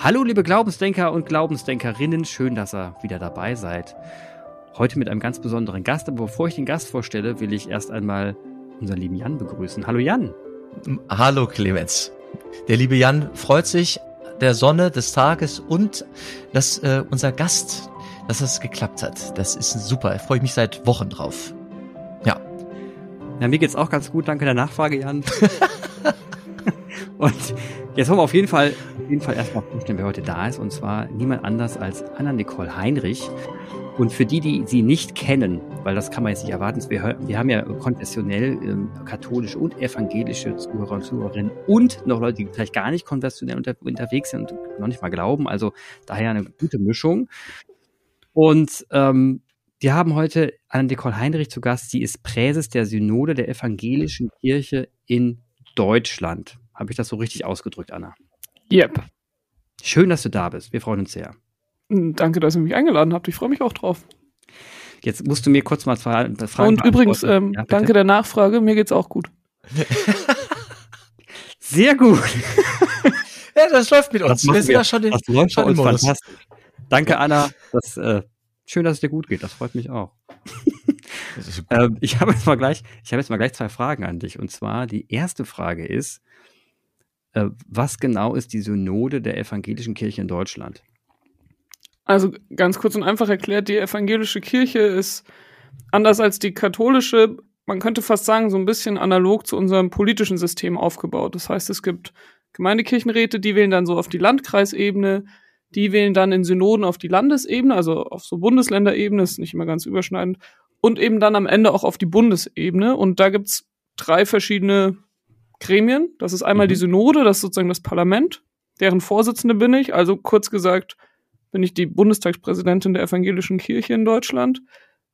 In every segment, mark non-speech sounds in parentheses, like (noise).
Hallo liebe Glaubensdenker und Glaubensdenkerinnen, schön, dass ihr wieder dabei seid. Heute mit einem ganz besonderen Gast, aber bevor ich den Gast vorstelle, will ich erst einmal unseren lieben Jan begrüßen. Hallo Jan. Hallo Clemens. Der liebe Jan freut sich der Sonne des Tages und dass äh, unser Gast, dass es geklappt hat. Das ist super. Da freue ich mich seit Wochen drauf. Ja. Ja, mir geht's auch ganz gut. Danke der Nachfrage, Jan. (laughs) und jetzt wollen wir auf jeden Fall, auf jeden Fall erstmal vorstellen, wer heute da ist. Und zwar niemand anders als Anna-Nicole Heinrich. Und für die, die sie nicht kennen, weil das kann man jetzt nicht erwarten, wir, wir haben ja konfessionell ähm, katholische und evangelische Zuhörer und Zuhörerinnen und noch Leute, die vielleicht gar nicht konfessionell unter, unterwegs sind und noch nicht mal glauben. Also daher eine gute Mischung. Und ähm, wir haben heute Anna-Nicole Heinrich zu Gast. Sie ist Präses der Synode der Evangelischen Kirche in Deutschland. Habe ich das so richtig ausgedrückt, Anna? Yep. Schön, dass du da bist. Wir freuen uns sehr. Hm, danke, dass ihr mich eingeladen habt. Ich freue mich auch drauf. Jetzt musst du mir kurz mal zwei Fragen Und übrigens, ähm, ja, danke der Nachfrage. Mir geht's auch gut. (laughs) Sehr gut. (laughs) ja, das läuft mit uns. Das wir sind ja schon in, das läuft schon uns fantastisch. Danke, Anna. Das, äh, schön, dass es dir gut geht. Das freut mich auch. (laughs) ähm, ich habe jetzt mal gleich, ich habe jetzt mal gleich zwei Fragen an dich. Und zwar die erste Frage ist, was genau ist die Synode der evangelischen Kirche in Deutschland? Also ganz kurz und einfach erklärt, die evangelische Kirche ist anders als die katholische, man könnte fast sagen, so ein bisschen analog zu unserem politischen System aufgebaut. Das heißt, es gibt Gemeindekirchenräte, die wählen dann so auf die Landkreisebene, die wählen dann in Synoden auf die Landesebene, also auf so Bundesländerebene, ist nicht immer ganz überschneidend, und eben dann am Ende auch auf die Bundesebene. Und da gibt's drei verschiedene Gremien. Das ist einmal mhm. die Synode, das ist sozusagen das Parlament, deren Vorsitzende bin ich. Also kurz gesagt, bin ich die Bundestagspräsidentin der Evangelischen Kirche in Deutschland.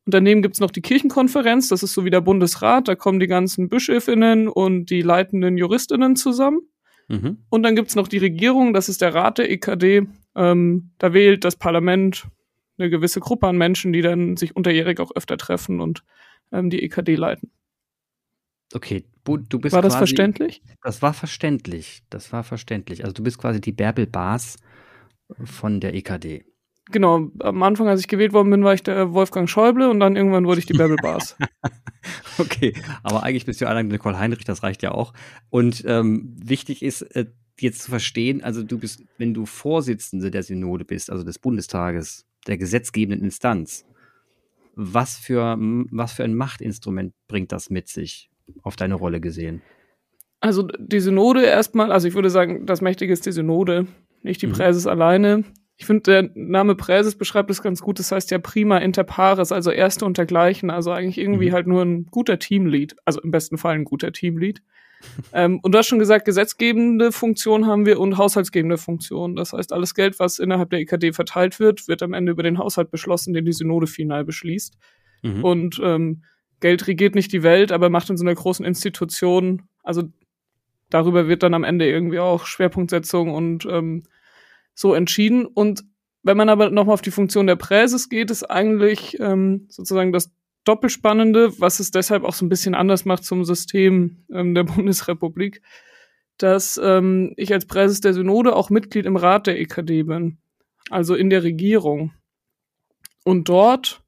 Und daneben gibt's noch die Kirchenkonferenz, das ist so wie der Bundesrat, da kommen die ganzen Bischöfinnen und die leitenden Juristinnen zusammen. Mhm. Und dann gibt's noch die Regierung, das ist der Rat der EKD. Ähm, da wählt das Parlament eine gewisse Gruppe an Menschen, die dann sich unterjährig auch öfter treffen und ähm, die EKD leiten. Okay, du bist War das quasi, verständlich? Das war verständlich. Das war verständlich. Also du bist quasi die Bärbel Baas von der EKD. Genau, am Anfang, als ich gewählt worden bin, war ich der Wolfgang Schäuble und dann irgendwann wurde ich die Bärbel Bars. (laughs) okay, aber eigentlich bist du allein Nicole Heinrich, das reicht ja auch. Und ähm, wichtig ist, äh, jetzt zu verstehen, also du bist, wenn du Vorsitzende der Synode bist, also des Bundestages, der gesetzgebenden Instanz, was für, was für ein Machtinstrument bringt das mit sich, auf deine Rolle gesehen? Also die Synode erstmal, also ich würde sagen, das Mächtige ist die Synode nicht die mhm. Präses alleine. Ich finde, der Name Präses beschreibt es ganz gut. Das heißt ja prima inter pares, also Erste und dergleichen. Also eigentlich irgendwie mhm. halt nur ein guter Teamlead. Also im besten Fall ein guter Teamlead. (laughs) ähm, und du hast schon gesagt, gesetzgebende Funktion haben wir und haushaltsgebende Funktion. Das heißt, alles Geld, was innerhalb der EKD verteilt wird, wird am Ende über den Haushalt beschlossen, den die Synode final beschließt. Mhm. Und ähm, Geld regiert nicht die Welt, aber macht in so einer großen Institution, also darüber wird dann am Ende irgendwie auch Schwerpunktsetzung und ähm, so entschieden. Und wenn man aber nochmal auf die Funktion der Präses geht, ist eigentlich ähm, sozusagen das Doppelspannende, was es deshalb auch so ein bisschen anders macht zum System ähm, der (laughs) Bundesrepublik, dass ähm, ich als Präses der Synode auch Mitglied im Rat der EKD bin, also in der Regierung. Und dort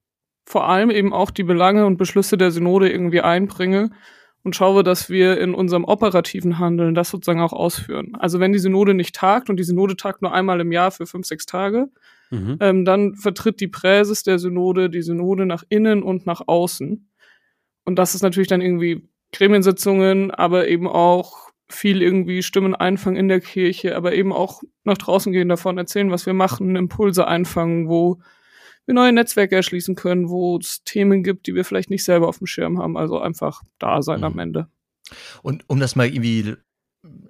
vor allem eben auch die Belange und Beschlüsse der Synode irgendwie einbringe und schaue, dass wir in unserem operativen Handeln das sozusagen auch ausführen. Also wenn die Synode nicht tagt und die Synode tagt nur einmal im Jahr für fünf, sechs Tage, mhm. ähm, dann vertritt die Präses der Synode die Synode nach innen und nach außen. Und das ist natürlich dann irgendwie Gremiensitzungen, aber eben auch viel irgendwie Stimmen einfangen in der Kirche, aber eben auch nach draußen gehen davon erzählen, was wir machen, Impulse einfangen, wo wir neue Netzwerke erschließen können, wo es Themen gibt, die wir vielleicht nicht selber auf dem Schirm haben. Also einfach da sein mhm. am Ende. Und um das mal irgendwie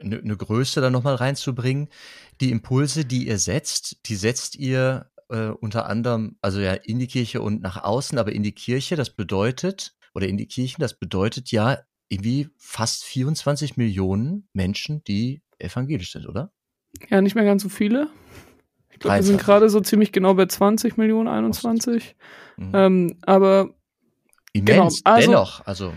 eine, eine Größe da nochmal reinzubringen, die Impulse, die ihr setzt, die setzt ihr äh, unter anderem, also ja in die Kirche und nach außen, aber in die Kirche, das bedeutet, oder in die Kirchen, das bedeutet ja irgendwie fast 24 Millionen Menschen, die evangelisch sind, oder? Ja, nicht mehr ganz so viele. Ich glaube, wir sind gerade so ziemlich genau bei 20 Millionen, 21. Mhm. Ähm, aber immens, genau, also, dennoch, also.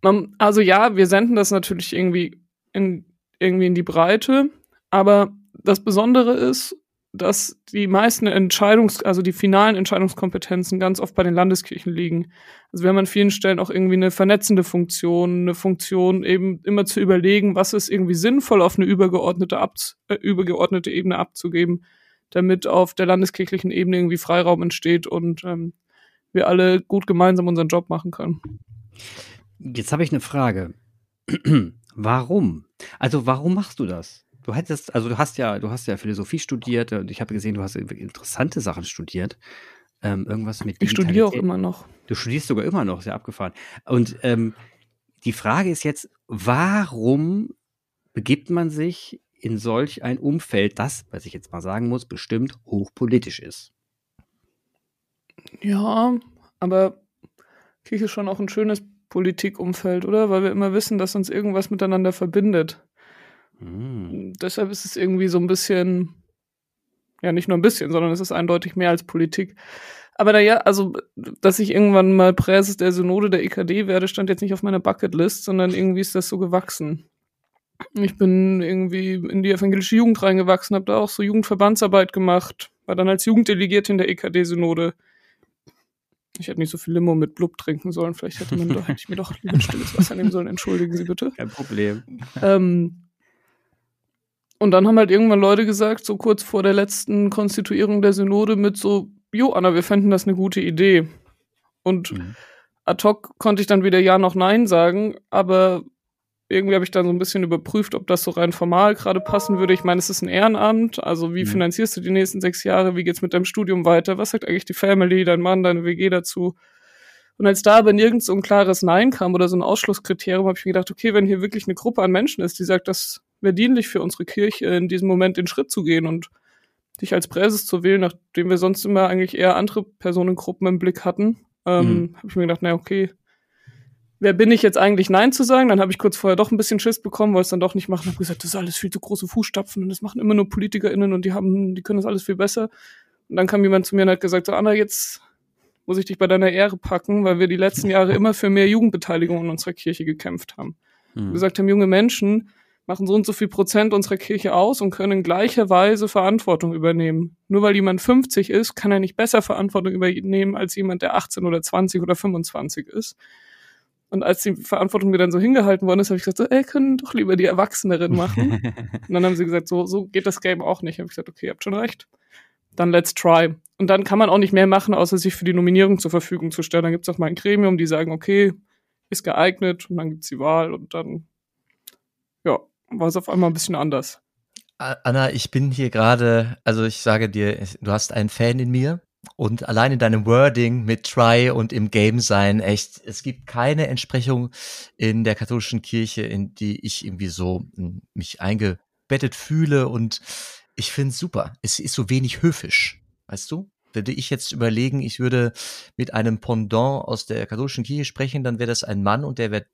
Man, also ja, wir senden das natürlich irgendwie in, irgendwie in die Breite, aber das Besondere ist, dass die meisten Entscheidungs-, also die finalen Entscheidungskompetenzen ganz oft bei den Landeskirchen liegen. Also wir haben an vielen Stellen auch irgendwie eine vernetzende Funktion, eine Funktion eben immer zu überlegen, was ist irgendwie sinnvoll auf eine übergeordnete, Ab äh, übergeordnete Ebene abzugeben, damit auf der landeskirchlichen Ebene irgendwie Freiraum entsteht und ähm, wir alle gut gemeinsam unseren Job machen können. Jetzt habe ich eine Frage. (clears throat) warum? Also warum machst du das? Du hättest, also du hast ja, du hast ja Philosophie studiert und ich habe gesehen, du hast interessante Sachen studiert. Ähm, irgendwas mit. Ich studiere auch immer noch. Du studierst sogar immer noch, sehr abgefahren. Und ähm, die Frage ist jetzt, warum begibt man sich in solch ein Umfeld, das, was ich jetzt mal sagen muss, bestimmt hochpolitisch ist? Ja, aber Kirche ist schon auch ein schönes Politikumfeld, oder? Weil wir immer wissen, dass uns irgendwas miteinander verbindet. Mhm. Deshalb ist es irgendwie so ein bisschen, ja, nicht nur ein bisschen, sondern es ist eindeutig mehr als Politik. Aber naja, also, dass ich irgendwann mal Präses der Synode der EKD werde, stand jetzt nicht auf meiner Bucketlist, sondern irgendwie ist das so gewachsen. Ich bin irgendwie in die evangelische Jugend reingewachsen, habe da auch so Jugendverbandsarbeit gemacht, war dann als Jugenddelegierte in der EKD-Synode ich hätte nicht so viel Limo mit Blub trinken sollen. Vielleicht hätte, man doch, hätte ich mir doch lieber stilles Wasser nehmen sollen. Entschuldigen Sie bitte. Kein Problem. Ähm, und dann haben halt irgendwann Leute gesagt, so kurz vor der letzten Konstituierung der Synode mit so, jo, Anna, wir fänden das eine gute Idee. Und mhm. ad hoc konnte ich dann weder Ja noch Nein sagen, aber irgendwie habe ich dann so ein bisschen überprüft, ob das so rein formal gerade passen würde. Ich meine, es ist ein Ehrenamt, also wie mhm. finanzierst du die nächsten sechs Jahre? Wie geht's mit deinem Studium weiter? Was sagt eigentlich die Family, dein Mann, deine WG dazu? Und als da aber nirgends so ein klares Nein kam oder so ein Ausschlusskriterium, habe ich mir gedacht, okay, wenn hier wirklich eine Gruppe an Menschen ist, die sagt, das wäre dienlich für unsere Kirche, in diesem Moment den Schritt zu gehen und dich als Präses zu wählen, nachdem wir sonst immer eigentlich eher andere Personengruppen im Blick hatten, ähm, mhm. habe ich mir gedacht, na okay, wer bin ich jetzt eigentlich Nein zu sagen? Dann habe ich kurz vorher doch ein bisschen Schiss bekommen, wollte es dann doch nicht machen. Habe gesagt, das ist alles viel zu große Fußstapfen und das machen immer nur PolitikerInnen und die haben, die können das alles viel besser. Und dann kam jemand zu mir und hat gesagt, so Anna, jetzt muss ich dich bei deiner Ehre packen, weil wir die letzten Jahre immer für mehr Jugendbeteiligung in unserer Kirche gekämpft haben. Mhm. gesagt haben, junge Menschen machen so und so viel Prozent unserer Kirche aus und können in gleicher Weise Verantwortung übernehmen. Nur weil jemand 50 ist, kann er nicht besser Verantwortung übernehmen als jemand, der 18 oder 20 oder 25 ist. Und als die Verantwortung mir dann so hingehalten worden ist, habe ich gesagt, so, ey, können doch lieber die Erwachseneren machen. (laughs) und dann haben sie gesagt, so, so geht das Game auch nicht. Habe ich gesagt, okay, ihr habt schon recht. Dann let's try. Und dann kann man auch nicht mehr machen, außer sich für die Nominierung zur Verfügung zu stellen. Dann gibt es auch mal ein Gremium, die sagen, okay, ist geeignet und dann gibt's die Wahl und dann, ja, war es auf einmal ein bisschen anders. Anna, ich bin hier gerade, also ich sage dir, du hast einen Fan in mir und allein in deinem Wording mit Try und im Game sein, echt, es gibt keine Entsprechung in der katholischen Kirche, in die ich irgendwie so hm, mich eingebettet fühle und ich finde es super. Es ist so wenig höfisch, weißt du? Würde ich jetzt überlegen, ich würde mit einem Pendant aus der katholischen Kirche sprechen, dann wäre das ein Mann und der wäre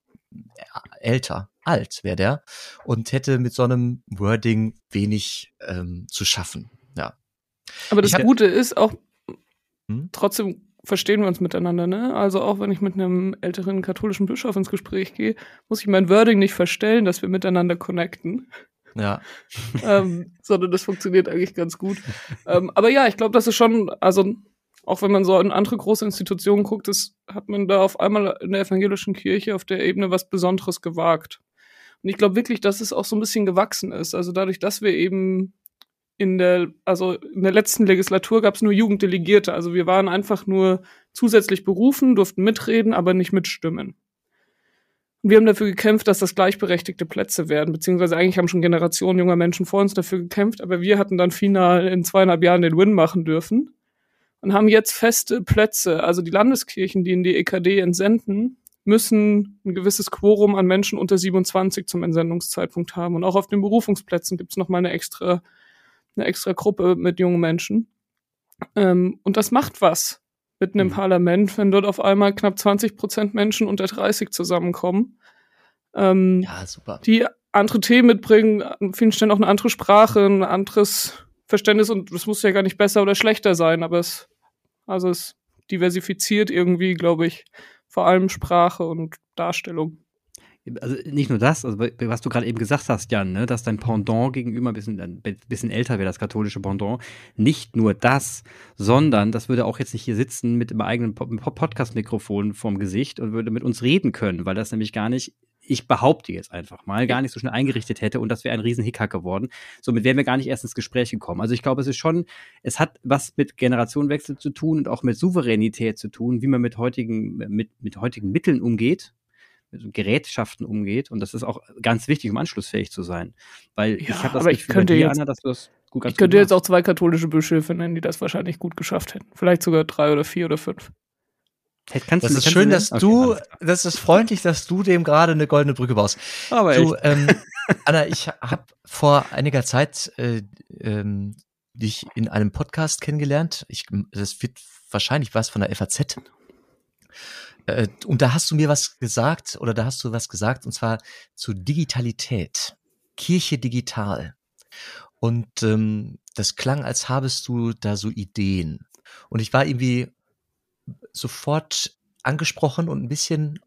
älter, alt wäre der und hätte mit so einem Wording wenig ähm, zu schaffen. Ja. Aber das Gute ist auch, hm? Trotzdem verstehen wir uns miteinander, ne? Also auch wenn ich mit einem älteren katholischen Bischof ins Gespräch gehe, muss ich mein Wording nicht verstellen, dass wir miteinander connecten. Ja. (laughs) ähm, sondern das funktioniert eigentlich ganz gut. ähm, aber ja, ich glaube, das ist schon, also auch wenn man so in andere große Institutionen guckt, das hat man da auf einmal in der evangelischen Kirche auf der Ebene was Besonderes gewagt. Und ich glaube wirklich, dass es auch so ein bisschen gewachsen ist. Also dadurch, dass wir eben in der, also in der letzten Legislatur gab es nur Jugenddelegierte. Also wir waren einfach nur zusätzlich berufen, durften mitreden, aber nicht mitstimmen. Und wir haben dafür gekämpft, dass das gleichberechtigte Plätze werden, beziehungsweise eigentlich haben schon Generationen junger Menschen vor uns dafür gekämpft, aber wir hatten dann final in zweieinhalb Jahren den Win machen dürfen und haben jetzt feste Plätze. Also die Landeskirchen, die in die EKD entsenden, müssen ein gewisses Quorum an Menschen unter 27 zum Entsendungszeitpunkt haben. Und auch auf den Berufungsplätzen gibt es nochmal eine extra eine extra Gruppe mit jungen Menschen. Ähm, und das macht was mit einem mhm. Parlament, wenn dort auf einmal knapp 20 Prozent Menschen unter 30 zusammenkommen. Ähm, ja, super. Die andere Themen mitbringen, an vielen Stellen auch eine andere Sprache, ein anderes Verständnis und das muss ja gar nicht besser oder schlechter sein, aber es, also es diversifiziert irgendwie, glaube ich, vor allem Sprache und Darstellung. Also nicht nur das, also was du gerade eben gesagt hast, Jan, ne, dass dein Pendant gegenüber ein bisschen, ein bisschen älter wäre, das katholische Pendant. Nicht nur das, sondern das würde auch jetzt nicht hier sitzen mit dem eigenen Podcast-Mikrofon vorm Gesicht und würde mit uns reden können, weil das nämlich gar nicht ich behaupte jetzt einfach mal, gar nicht so schnell eingerichtet hätte und das wäre ein riesen Hickhack geworden. Somit wären wir gar nicht erst ins Gespräch gekommen. Also ich glaube, es ist schon, es hat was mit Generationenwechsel zu tun und auch mit Souveränität zu tun, wie man mit heutigen, mit, mit heutigen Mitteln umgeht mit Gerätschaften umgeht. Und das ist auch ganz wichtig, um anschlussfähig zu sein. Weil ja, ich habe das aber ich könnte jetzt, Anna, dass du das gut Ich könnte jetzt auch zwei katholische Bischöfe nennen, die das wahrscheinlich gut geschafft hätten. Vielleicht sogar drei oder vier oder fünf. Hey, das du, ist schön, dass okay, du, das ist freundlich, dass du dem gerade eine goldene Brücke baust. Aber du, ähm, (laughs) Anna, ich habe vor einiger Zeit äh, ähm, dich in einem Podcast kennengelernt. Ich, das wird wahrscheinlich was von der FAZ. Äh, und da hast du mir was gesagt oder da hast du was gesagt und zwar zu Digitalität. Kirche digital. Und ähm, das klang, als habest du da so Ideen. Und ich war irgendwie sofort angesprochen und ein bisschen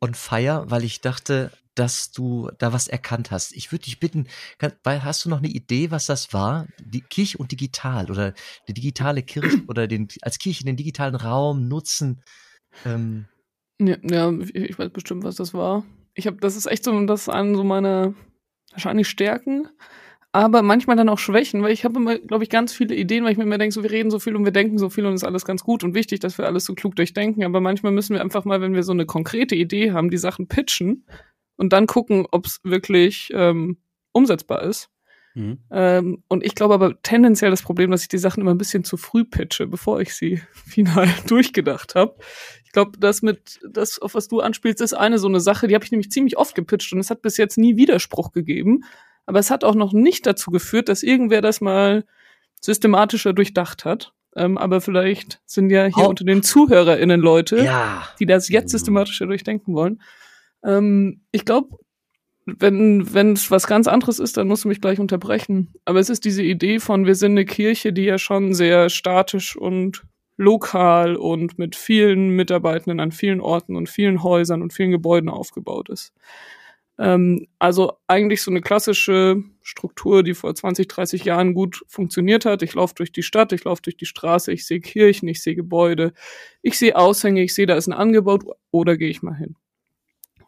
on fire, weil ich dachte, dass du da was erkannt hast. Ich würde dich bitten, kann, weil hast du noch eine Idee, was das war? Die Kirche und digital oder die digitale Kirche oder den als Kirche den digitalen Raum nutzen ähm, ja, ja, ich weiß bestimmt, was das war. Ich habe, das ist echt so, das ist an so meine wahrscheinlich Stärken, aber manchmal dann auch Schwächen, weil ich habe immer, glaube ich, ganz viele Ideen, weil ich mir immer denke, so wir reden so viel und wir denken so viel und ist alles ganz gut und wichtig, dass wir alles so klug durchdenken. Aber manchmal müssen wir einfach mal, wenn wir so eine konkrete Idee haben, die Sachen pitchen und dann gucken, ob es wirklich ähm, umsetzbar ist. Mhm. Ähm, und ich glaube aber tendenziell das Problem, dass ich die Sachen immer ein bisschen zu früh pitche, bevor ich sie (laughs) final durchgedacht habe. Ich glaube, das mit, das, auf was du anspielst, ist eine so eine Sache, die habe ich nämlich ziemlich oft gepitcht und es hat bis jetzt nie Widerspruch gegeben. Aber es hat auch noch nicht dazu geführt, dass irgendwer das mal systematischer durchdacht hat. Ähm, aber vielleicht sind ja hier oh. unter den ZuhörerInnen Leute, ja. die das jetzt systematischer durchdenken wollen. Ähm, ich glaube, wenn wenn es was ganz anderes ist, dann musst du mich gleich unterbrechen. Aber es ist diese Idee von, wir sind eine Kirche, die ja schon sehr statisch und lokal und mit vielen Mitarbeitenden an vielen Orten und vielen Häusern und vielen Gebäuden aufgebaut ist. Ähm, also eigentlich so eine klassische Struktur, die vor 20, 30 Jahren gut funktioniert hat. Ich laufe durch die Stadt, ich laufe durch die Straße, ich sehe Kirchen, ich sehe Gebäude, ich sehe Aushänge, ich sehe, da ist ein Angebot oder gehe ich mal hin.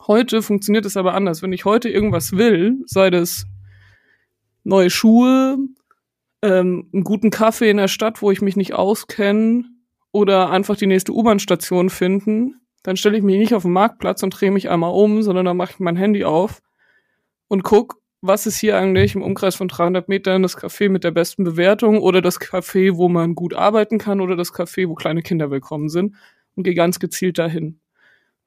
Heute funktioniert es aber anders. Wenn ich heute irgendwas will, sei das neue Schuhe, ähm, einen guten Kaffee in der Stadt, wo ich mich nicht auskenne, oder einfach die nächste U-Bahn-Station finden, dann stelle ich mich nicht auf den Marktplatz und drehe mich einmal um, sondern dann mache ich mein Handy auf und guck, was ist hier eigentlich im Umkreis von 300 Metern das Café mit der besten Bewertung oder das Café, wo man gut arbeiten kann oder das Café, wo kleine Kinder willkommen sind und gehe ganz gezielt dahin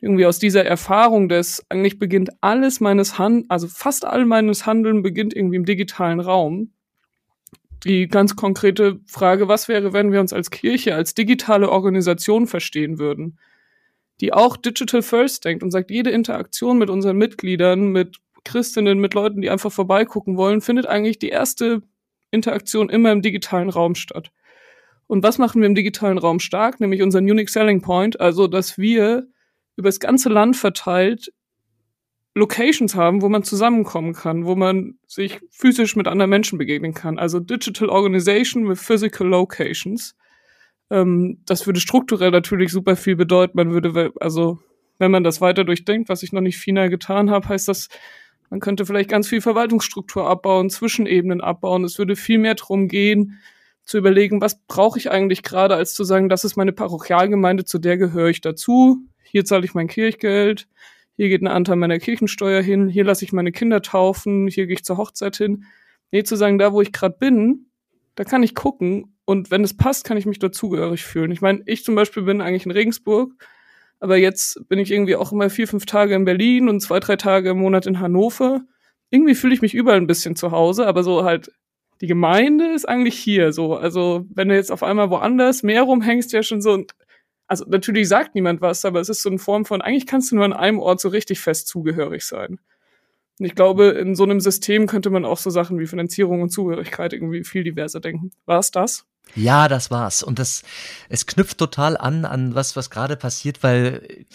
irgendwie aus dieser Erfahrung des, eigentlich beginnt alles meines Hand, also fast all meines Handeln beginnt irgendwie im digitalen Raum. Die ganz konkrete Frage, was wäre, wenn wir uns als Kirche, als digitale Organisation verstehen würden, die auch digital first denkt und sagt, jede Interaktion mit unseren Mitgliedern, mit Christinnen, mit Leuten, die einfach vorbeigucken wollen, findet eigentlich die erste Interaktion immer im digitalen Raum statt. Und was machen wir im digitalen Raum stark? Nämlich unseren Unique Selling Point, also dass wir über das ganze Land verteilt Locations haben, wo man zusammenkommen kann, wo man sich physisch mit anderen Menschen begegnen kann. Also Digital Organization with Physical Locations. Ähm, das würde strukturell natürlich super viel bedeuten. Man würde, also wenn man das weiter durchdenkt, was ich noch nicht final getan habe, heißt das, man könnte vielleicht ganz viel Verwaltungsstruktur abbauen, Zwischenebenen abbauen. Es würde viel mehr darum gehen, zu überlegen, was brauche ich eigentlich gerade, als zu sagen, das ist meine Parochialgemeinde, zu der gehöre ich dazu hier zahle ich mein Kirchgeld, hier geht ein Anteil meiner Kirchensteuer hin, hier lasse ich meine Kinder taufen, hier gehe ich zur Hochzeit hin. Nee, zu sagen, da wo ich gerade bin, da kann ich gucken und wenn es passt, kann ich mich dazugehörig fühlen. Ich meine, ich zum Beispiel bin eigentlich in Regensburg, aber jetzt bin ich irgendwie auch immer vier, fünf Tage in Berlin und zwei, drei Tage im Monat in Hannover. Irgendwie fühle ich mich überall ein bisschen zu Hause, aber so halt die Gemeinde ist eigentlich hier so. Also wenn du jetzt auf einmal woanders mehr rumhängst, ja schon so, also natürlich sagt niemand was, aber es ist so eine Form von, eigentlich kannst du nur an einem Ort so richtig fest zugehörig sein. Und ich glaube, in so einem System könnte man auch so Sachen wie Finanzierung und Zugehörigkeit irgendwie viel diverser denken. War es das? Ja, das war's. Und das, es knüpft total an, an was, was gerade passiert, weil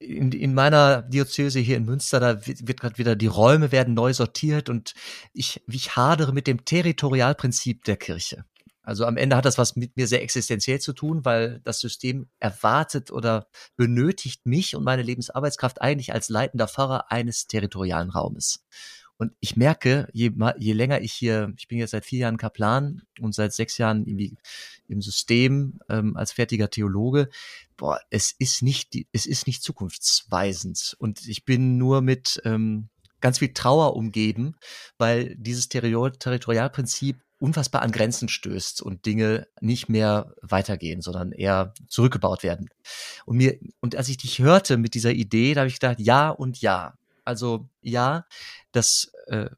in, in meiner Diözese hier in Münster, da wird, gerade wieder, die Räume werden neu sortiert und ich, ich hadere mit dem Territorialprinzip der Kirche. Also am Ende hat das was mit mir sehr existenziell zu tun, weil das System erwartet oder benötigt mich und meine Lebensarbeitskraft eigentlich als leitender Pfarrer eines territorialen Raumes. Und ich merke, je, je länger ich hier, ich bin jetzt seit vier Jahren Kaplan und seit sechs Jahren irgendwie im System ähm, als fertiger Theologe, boah, es ist nicht, es ist nicht zukunftsweisend. Und ich bin nur mit ähm, ganz viel Trauer umgeben, weil dieses Territorialprinzip unfassbar an Grenzen stößt und Dinge nicht mehr weitergehen, sondern eher zurückgebaut werden. Und mir, und als ich dich hörte mit dieser Idee, da habe ich gedacht, ja und ja. Also ja, das, äh,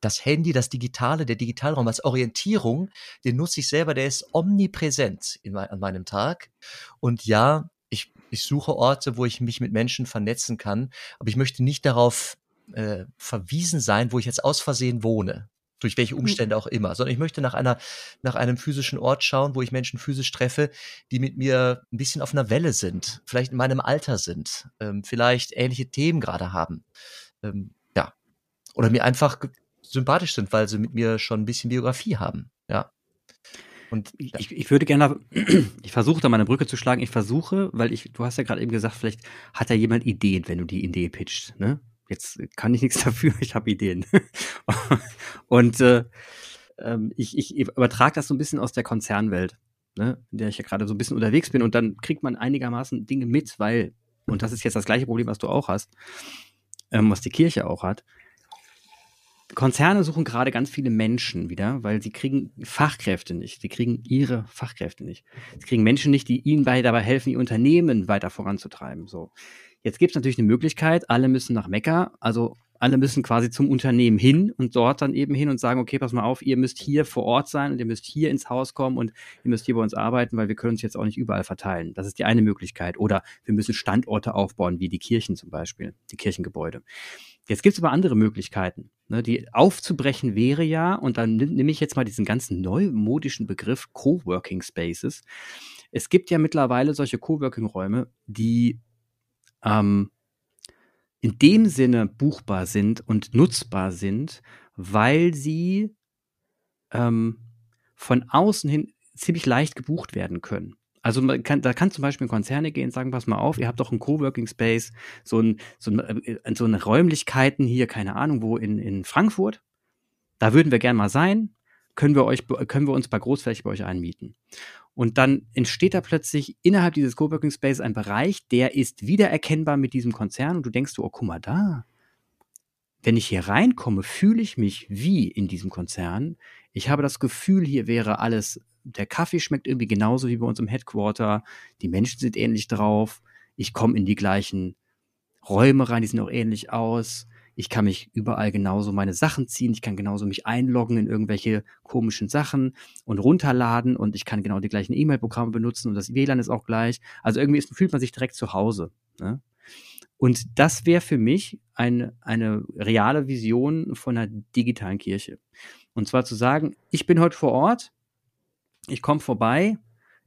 das Handy, das Digitale, der Digitalraum als Orientierung, den nutze ich selber, der ist omnipräsent in mein, an meinem Tag. Und ja, ich, ich suche Orte, wo ich mich mit Menschen vernetzen kann, aber ich möchte nicht darauf äh, verwiesen sein, wo ich jetzt aus Versehen wohne durch welche hm. Umstände auch immer, sondern ich möchte nach einer, nach einem physischen Ort schauen, wo ich Menschen physisch treffe, die mit mir ein bisschen auf einer Welle sind, vielleicht in meinem Alter sind, ähm, vielleicht ähnliche Themen gerade haben, ähm, ja, oder mir einfach sympathisch sind, weil sie mit mir schon ein bisschen Biografie haben, ja. Und ich, ich würde gerne, (clears throat) ich versuche da mal eine Brücke zu schlagen. Ich versuche, weil ich, du hast ja gerade eben gesagt, vielleicht hat da jemand Ideen, wenn du die Idee pitcht, ne? Jetzt kann ich nichts (laughs) dafür, ich habe Ideen. (laughs) und äh, ähm, ich, ich übertrage das so ein bisschen aus der Konzernwelt, ne, in der ich ja gerade so ein bisschen unterwegs bin. Und dann kriegt man einigermaßen Dinge mit, weil, und das ist jetzt das gleiche Problem, was du auch hast, ähm, was die Kirche auch hat. Konzerne suchen gerade ganz viele Menschen wieder, weil sie kriegen Fachkräfte nicht. Sie kriegen ihre Fachkräfte nicht. Sie kriegen Menschen nicht, die ihnen dabei helfen, ihr Unternehmen weiter voranzutreiben. So. Jetzt gibt es natürlich eine Möglichkeit, alle müssen nach Mekka, also alle müssen quasi zum Unternehmen hin und dort dann eben hin und sagen, okay, pass mal auf, ihr müsst hier vor Ort sein und ihr müsst hier ins Haus kommen und ihr müsst hier bei uns arbeiten, weil wir können uns jetzt auch nicht überall verteilen. Das ist die eine Möglichkeit. Oder wir müssen Standorte aufbauen, wie die Kirchen zum Beispiel, die Kirchengebäude. Jetzt gibt es aber andere Möglichkeiten. Ne, die aufzubrechen wäre ja, und dann nehme ich jetzt mal diesen ganzen neumodischen Begriff Coworking Spaces. Es gibt ja mittlerweile solche Coworking-Räume, die ähm, in dem Sinne buchbar sind und nutzbar sind, weil sie ähm, von außen hin ziemlich leicht gebucht werden können. Also man kann, da kann zum Beispiel Konzerne gehen sagen, pass mal auf, ihr habt doch einen Coworking Space, so, ein, so, ein, äh, so eine Räumlichkeiten hier, keine Ahnung, wo in, in Frankfurt. Da würden wir gern mal sein. Können wir euch, können wir uns bei Großfläche bei euch einmieten? Und dann entsteht da plötzlich innerhalb dieses Coworking Space ein Bereich, der ist wiedererkennbar mit diesem Konzern und du denkst du, oh, guck mal da. Wenn ich hier reinkomme, fühle ich mich wie in diesem Konzern. Ich habe das Gefühl, hier wäre alles, der Kaffee schmeckt irgendwie genauso wie bei uns im Headquarter. Die Menschen sind ähnlich drauf. Ich komme in die gleichen Räume rein, die sehen auch ähnlich aus. Ich kann mich überall genauso meine Sachen ziehen. Ich kann genauso mich einloggen in irgendwelche komischen Sachen und runterladen und ich kann genau die gleichen E-Mail-Programme benutzen und das WLAN ist auch gleich. Also irgendwie ist, fühlt man sich direkt zu Hause. Ne? Und das wäre für mich eine, eine reale Vision von einer digitalen Kirche. Und zwar zu sagen, ich bin heute vor Ort, ich komme vorbei,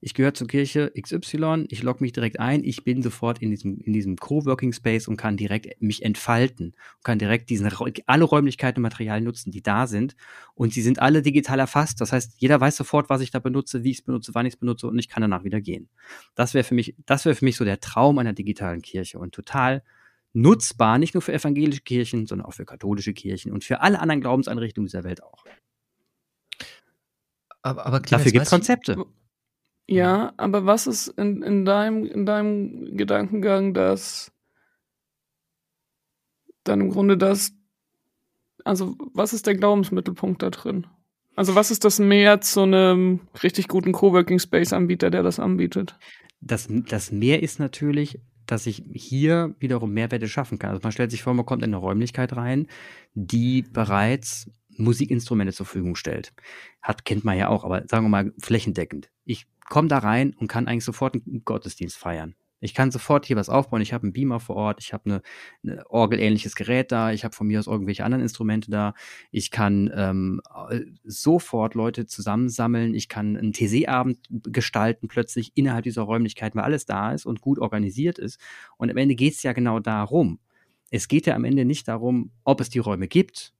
ich gehöre zur Kirche XY, ich logge mich direkt ein, ich bin sofort in diesem, in diesem Coworking Space und kann direkt mich entfalten, kann direkt diesen, alle Räumlichkeiten und Materialien nutzen, die da sind. Und sie sind alle digital erfasst. Das heißt, jeder weiß sofort, was ich da benutze, wie ich es benutze, wann ich es benutze und ich kann danach wieder gehen. Das wäre für mich, das wäre für mich so der Traum einer digitalen Kirche und total nutzbar, nicht nur für evangelische Kirchen, sondern auch für katholische Kirchen und für alle anderen Glaubenseinrichtungen dieser Welt auch. Aber, aber Dafür gibt es Konzepte. Ja, aber was ist in, in, deinem, in deinem Gedankengang, dass dann im Grunde das, also was ist der Glaubensmittelpunkt da drin? Also was ist das mehr zu einem richtig guten Coworking Space Anbieter, der das anbietet? Das, das mehr ist natürlich, dass ich hier wiederum Mehrwerte schaffen kann. Also man stellt sich vor, man kommt in eine Räumlichkeit rein, die bereits Musikinstrumente zur Verfügung stellt. Hat, kennt man ja auch, aber sagen wir mal flächendeckend. Ich komme da rein und kann eigentlich sofort einen Gottesdienst feiern. Ich kann sofort hier was aufbauen. Ich habe einen Beamer vor Ort, ich habe eine, eine orgelähnliches Gerät da, ich habe von mir aus irgendwelche anderen Instrumente da. Ich kann ähm, sofort Leute zusammensammeln. Ich kann einen TC-Abend gestalten plötzlich innerhalb dieser Räumlichkeiten, weil alles da ist und gut organisiert ist. Und am Ende geht es ja genau darum. Es geht ja am Ende nicht darum, ob es die Räume gibt.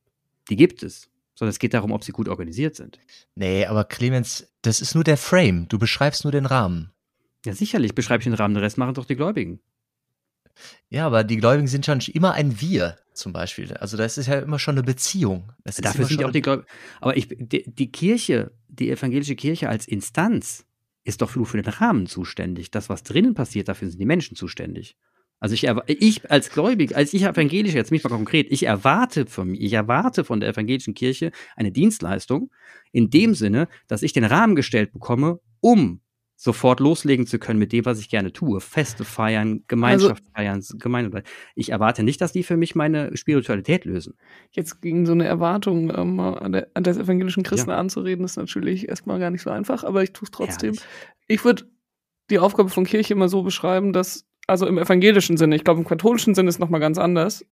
Die gibt es sondern es geht darum, ob sie gut organisiert sind. Nee, aber Clemens, das ist nur der Frame. Du beschreibst nur den Rahmen. Ja, sicherlich beschreibe ich den Rahmen, den Rest machen doch die Gläubigen. Ja, aber die Gläubigen sind schon immer ein Wir, zum Beispiel. Also das ist ja immer schon eine Beziehung. Das Dafür sind ja auch die Gläubigen. Aber ich, die, die, Kirche, die evangelische Kirche als Instanz ist doch nur für den Rahmen zuständig. Das, was drinnen passiert, dafür sind die Menschen zuständig. Also ich, ich als Gläubig, als ich evangelisch, jetzt mich mal konkret, ich erwarte von ich erwarte von der evangelischen Kirche eine Dienstleistung in dem Sinne, dass ich den Rahmen gestellt bekomme, um sofort loslegen zu können mit dem, was ich gerne tue. Feste feiern, Gemeinschaft also, feiern, Gemeinde. Ich erwarte nicht, dass die für mich meine Spiritualität lösen. Jetzt gegen so eine Erwartung ähm, an, der, an des evangelischen Christen ja. anzureden, ist natürlich erstmal gar nicht so einfach, aber ich tue es trotzdem. Herrlich. Ich würde die Aufgabe von Kirche immer so beschreiben, dass, also im evangelischen Sinne, ich glaube im katholischen Sinne ist nochmal ganz anders.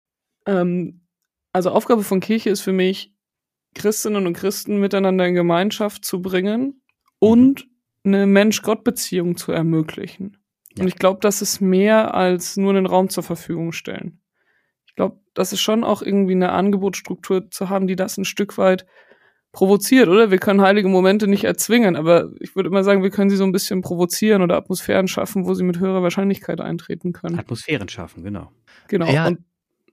Ähm, also Aufgabe von Kirche ist für mich, Christinnen und Christen miteinander in Gemeinschaft zu bringen mhm. und eine Mensch-Gott-Beziehung zu ermöglichen. Ja. Und ich glaube, das ist mehr als nur einen Raum zur Verfügung stellen. Ich glaube, das ist schon auch irgendwie eine Angebotsstruktur zu haben, die das ein Stück weit provoziert, oder? Wir können heilige Momente nicht erzwingen, aber ich würde immer sagen, wir können sie so ein bisschen provozieren oder Atmosphären schaffen, wo sie mit höherer Wahrscheinlichkeit eintreten können. Atmosphären schaffen, genau. Genau. Ja, und,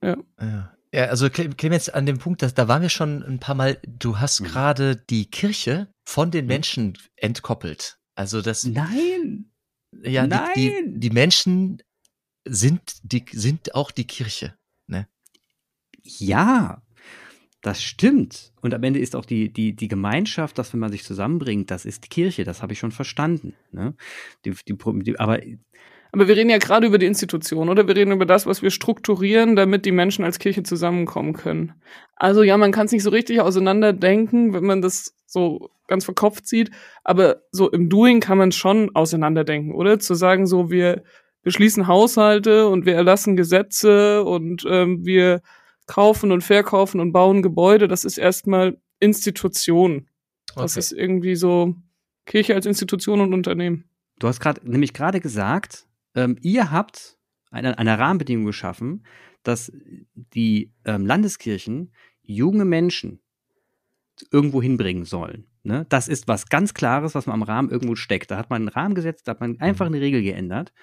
ja. ja. Ja, also Clemens, an dem Punkt, dass, da waren wir schon ein paar Mal, du hast mhm. gerade die Kirche von den mhm. Menschen entkoppelt. Also das. Nein! Ja, Nein. Die, die, die Menschen sind, die, sind auch die Kirche. Ne? Ja, das stimmt. Und am Ende ist auch die, die, die Gemeinschaft, dass wenn man sich zusammenbringt, das ist die Kirche, das habe ich schon verstanden. Ne? Die, die, aber aber wir reden ja gerade über die Institution, oder? Wir reden über das, was wir strukturieren, damit die Menschen als Kirche zusammenkommen können. Also ja, man kann es nicht so richtig auseinanderdenken, wenn man das so ganz verkopft sieht, aber so im Doing kann man es schon auseinanderdenken, oder? Zu sagen, so wir beschließen Haushalte und wir erlassen Gesetze und ähm, wir kaufen und verkaufen und bauen Gebäude, das ist erstmal Institution. Das okay. ist irgendwie so Kirche als Institution und Unternehmen. Du hast gerade nämlich gerade gesagt, ähm, ihr habt eine, eine Rahmenbedingung geschaffen, dass die ähm, Landeskirchen junge Menschen irgendwo hinbringen sollen. Ne? Das ist was ganz Klares, was man am Rahmen irgendwo steckt. Da hat man einen Rahmen gesetzt, da hat man einfach mhm. eine Regel geändert.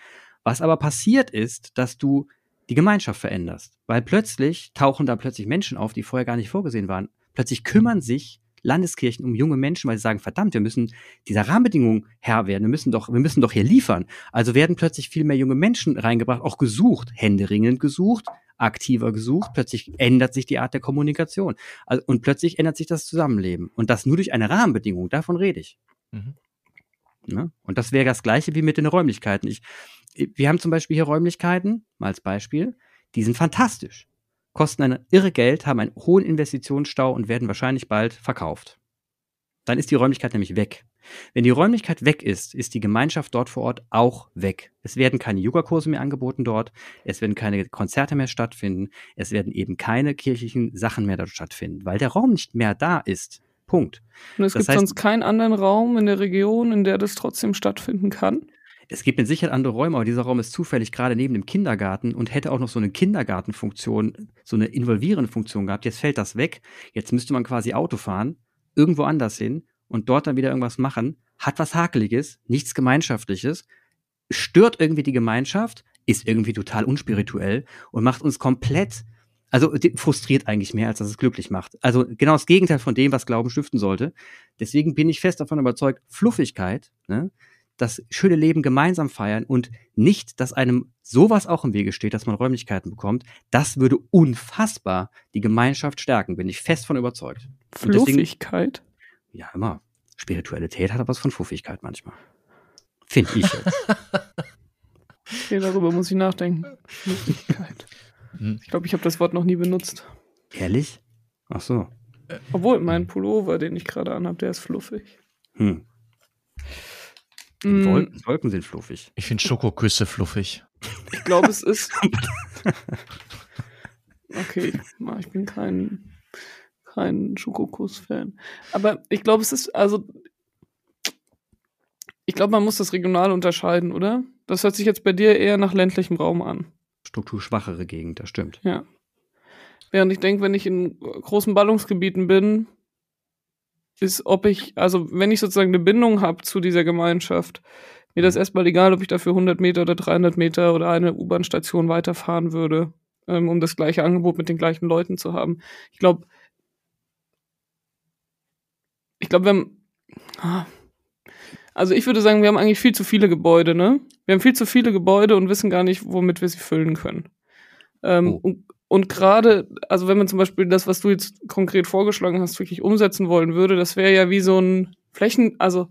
Was aber passiert ist, dass du die Gemeinschaft veränderst, weil plötzlich tauchen da plötzlich Menschen auf, die vorher gar nicht vorgesehen waren. Plötzlich kümmern sich Landeskirchen um junge Menschen, weil sie sagen, verdammt, wir müssen dieser Rahmenbedingungen Herr werden, wir müssen doch, wir müssen doch hier liefern. Also werden plötzlich viel mehr junge Menschen reingebracht, auch gesucht, händeringend gesucht, aktiver gesucht, plötzlich ändert sich die Art der Kommunikation. Also, und plötzlich ändert sich das Zusammenleben. Und das nur durch eine Rahmenbedingung, davon rede ich. Mhm. Ne? Und das wäre das Gleiche wie mit den Räumlichkeiten. Ich, wir haben zum Beispiel hier Räumlichkeiten, mal als Beispiel, die sind fantastisch kosten ein irre Geld, haben einen hohen Investitionsstau und werden wahrscheinlich bald verkauft. Dann ist die Räumlichkeit nämlich weg. Wenn die Räumlichkeit weg ist, ist die Gemeinschaft dort vor Ort auch weg. Es werden keine Yogakurse mehr angeboten dort, es werden keine Konzerte mehr stattfinden, es werden eben keine kirchlichen Sachen mehr dort stattfinden, weil der Raum nicht mehr da ist. Punkt. Und es das gibt heißt, sonst keinen anderen Raum in der Region, in der das trotzdem stattfinden kann? Es gibt mit Sicherheit andere Räume, aber dieser Raum ist zufällig gerade neben dem Kindergarten und hätte auch noch so eine Kindergartenfunktion, so eine involvierende Funktion gehabt. Jetzt fällt das weg. Jetzt müsste man quasi Auto fahren, irgendwo anders hin und dort dann wieder irgendwas machen. Hat was Hakeliges, nichts Gemeinschaftliches, stört irgendwie die Gemeinschaft, ist irgendwie total unspirituell und macht uns komplett, also frustriert eigentlich mehr, als dass es glücklich macht. Also genau das Gegenteil von dem, was Glauben stiften sollte. Deswegen bin ich fest davon überzeugt, Fluffigkeit, ne, das schöne Leben gemeinsam feiern und nicht, dass einem sowas auch im Wege steht, dass man Räumlichkeiten bekommt, das würde unfassbar die Gemeinschaft stärken, bin ich fest von überzeugt. Fluffigkeit? Deswegen, ja, immer. Spiritualität hat aber was von Fuffigkeit manchmal. Finde ich jetzt. (laughs) okay, darüber muss ich nachdenken. Fluffigkeit. Hm. Ich glaube, ich habe das Wort noch nie benutzt. Ehrlich? Ach so. Obwohl, mein Pullover, den ich gerade anhabe, der ist fluffig. Hm. Mm. Wolken, Wolken sind fluffig. Ich finde Schokoküsse fluffig. Ich glaube, es ist. (laughs) okay, ich bin kein, kein Schokokuss-Fan. Aber ich glaube, es ist, also. Ich glaube, man muss das regional unterscheiden, oder? Das hört sich jetzt bei dir eher nach ländlichem Raum an. Strukturschwachere Gegend, das stimmt. Ja. Während ich denke, wenn ich in großen Ballungsgebieten bin, ist, ob ich, also wenn ich sozusagen eine Bindung habe zu dieser Gemeinschaft, mir das erstmal egal, ob ich dafür 100 Meter oder 300 Meter oder eine U-Bahn-Station weiterfahren würde, ähm, um das gleiche Angebot mit den gleichen Leuten zu haben. Ich glaube, ich glaube, wir haben, ah, also ich würde sagen, wir haben eigentlich viel zu viele Gebäude, ne? Wir haben viel zu viele Gebäude und wissen gar nicht, womit wir sie füllen können. Ähm, oh. Und und gerade, also wenn man zum Beispiel das, was du jetzt konkret vorgeschlagen hast, wirklich umsetzen wollen würde, das wäre ja wie so ein Flächen, also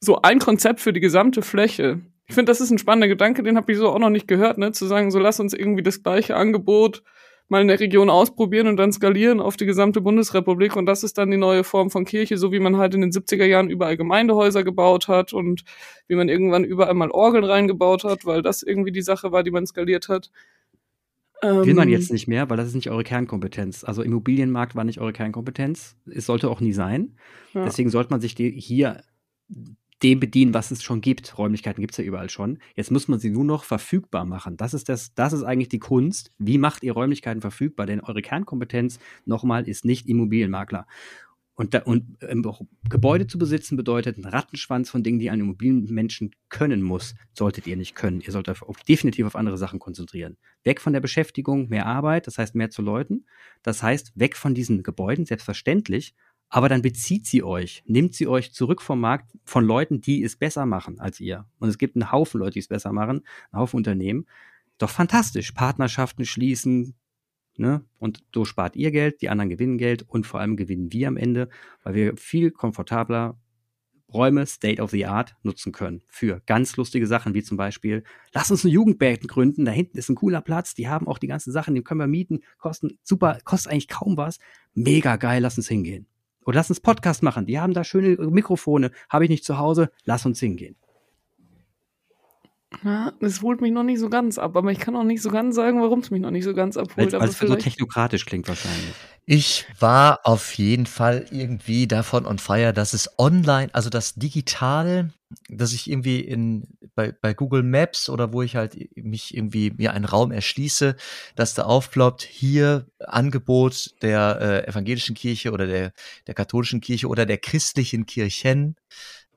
so ein Konzept für die gesamte Fläche. Ich finde, das ist ein spannender Gedanke, den habe ich so auch noch nicht gehört, ne? Zu sagen, so lass uns irgendwie das gleiche Angebot mal in der Region ausprobieren und dann skalieren auf die gesamte Bundesrepublik und das ist dann die neue Form von Kirche, so wie man halt in den 70er Jahren überall Gemeindehäuser gebaut hat und wie man irgendwann überall mal Orgeln reingebaut hat, weil das irgendwie die Sache war, die man skaliert hat. Will man jetzt ähm. nicht mehr, weil das ist nicht eure Kernkompetenz. Also Immobilienmarkt war nicht eure Kernkompetenz. Es sollte auch nie sein. Ja. Deswegen sollte man sich hier dem bedienen, was es schon gibt. Räumlichkeiten gibt es ja überall schon. Jetzt muss man sie nur noch verfügbar machen. Das ist, das, das ist eigentlich die Kunst. Wie macht ihr Räumlichkeiten verfügbar? Denn eure Kernkompetenz, nochmal, ist nicht Immobilienmakler. Und, da, und ähm, Gebäude zu besitzen bedeutet einen Rattenschwanz von Dingen, die ein Immobilienmenschen können muss, solltet ihr nicht können. Ihr solltet auf, definitiv auf andere Sachen konzentrieren. Weg von der Beschäftigung, mehr Arbeit, das heißt mehr zu Leuten. Das heißt, weg von diesen Gebäuden, selbstverständlich, aber dann bezieht sie euch, nimmt sie euch zurück vom Markt von Leuten, die es besser machen als ihr. Und es gibt einen Haufen Leute, die es besser machen, einen Haufen Unternehmen. Doch fantastisch. Partnerschaften schließen, Ne? Und so spart ihr Geld, die anderen gewinnen Geld und vor allem gewinnen wir am Ende, weil wir viel komfortabler Räume State of the Art nutzen können für ganz lustige Sachen, wie zum Beispiel, lass uns eine Jugendband gründen, da hinten ist ein cooler Platz, die haben auch die ganzen Sachen, die können wir mieten, kosten super, kostet eigentlich kaum was, mega geil, lass uns hingehen. Oder lass uns Podcast machen, die haben da schöne Mikrofone, habe ich nicht zu Hause, lass uns hingehen. Ja, es holt mich noch nicht so ganz ab, aber ich kann auch nicht so ganz sagen, warum es mich noch nicht so ganz abholt. Weil es so technokratisch klingt wahrscheinlich. Ich war auf jeden Fall irgendwie davon on fire, dass es online, also das digital, dass ich irgendwie in bei, bei Google Maps oder wo ich halt mich irgendwie mir einen Raum erschließe, dass da aufploppt, hier Angebot der äh, evangelischen Kirche oder der, der katholischen Kirche oder der christlichen Kirchen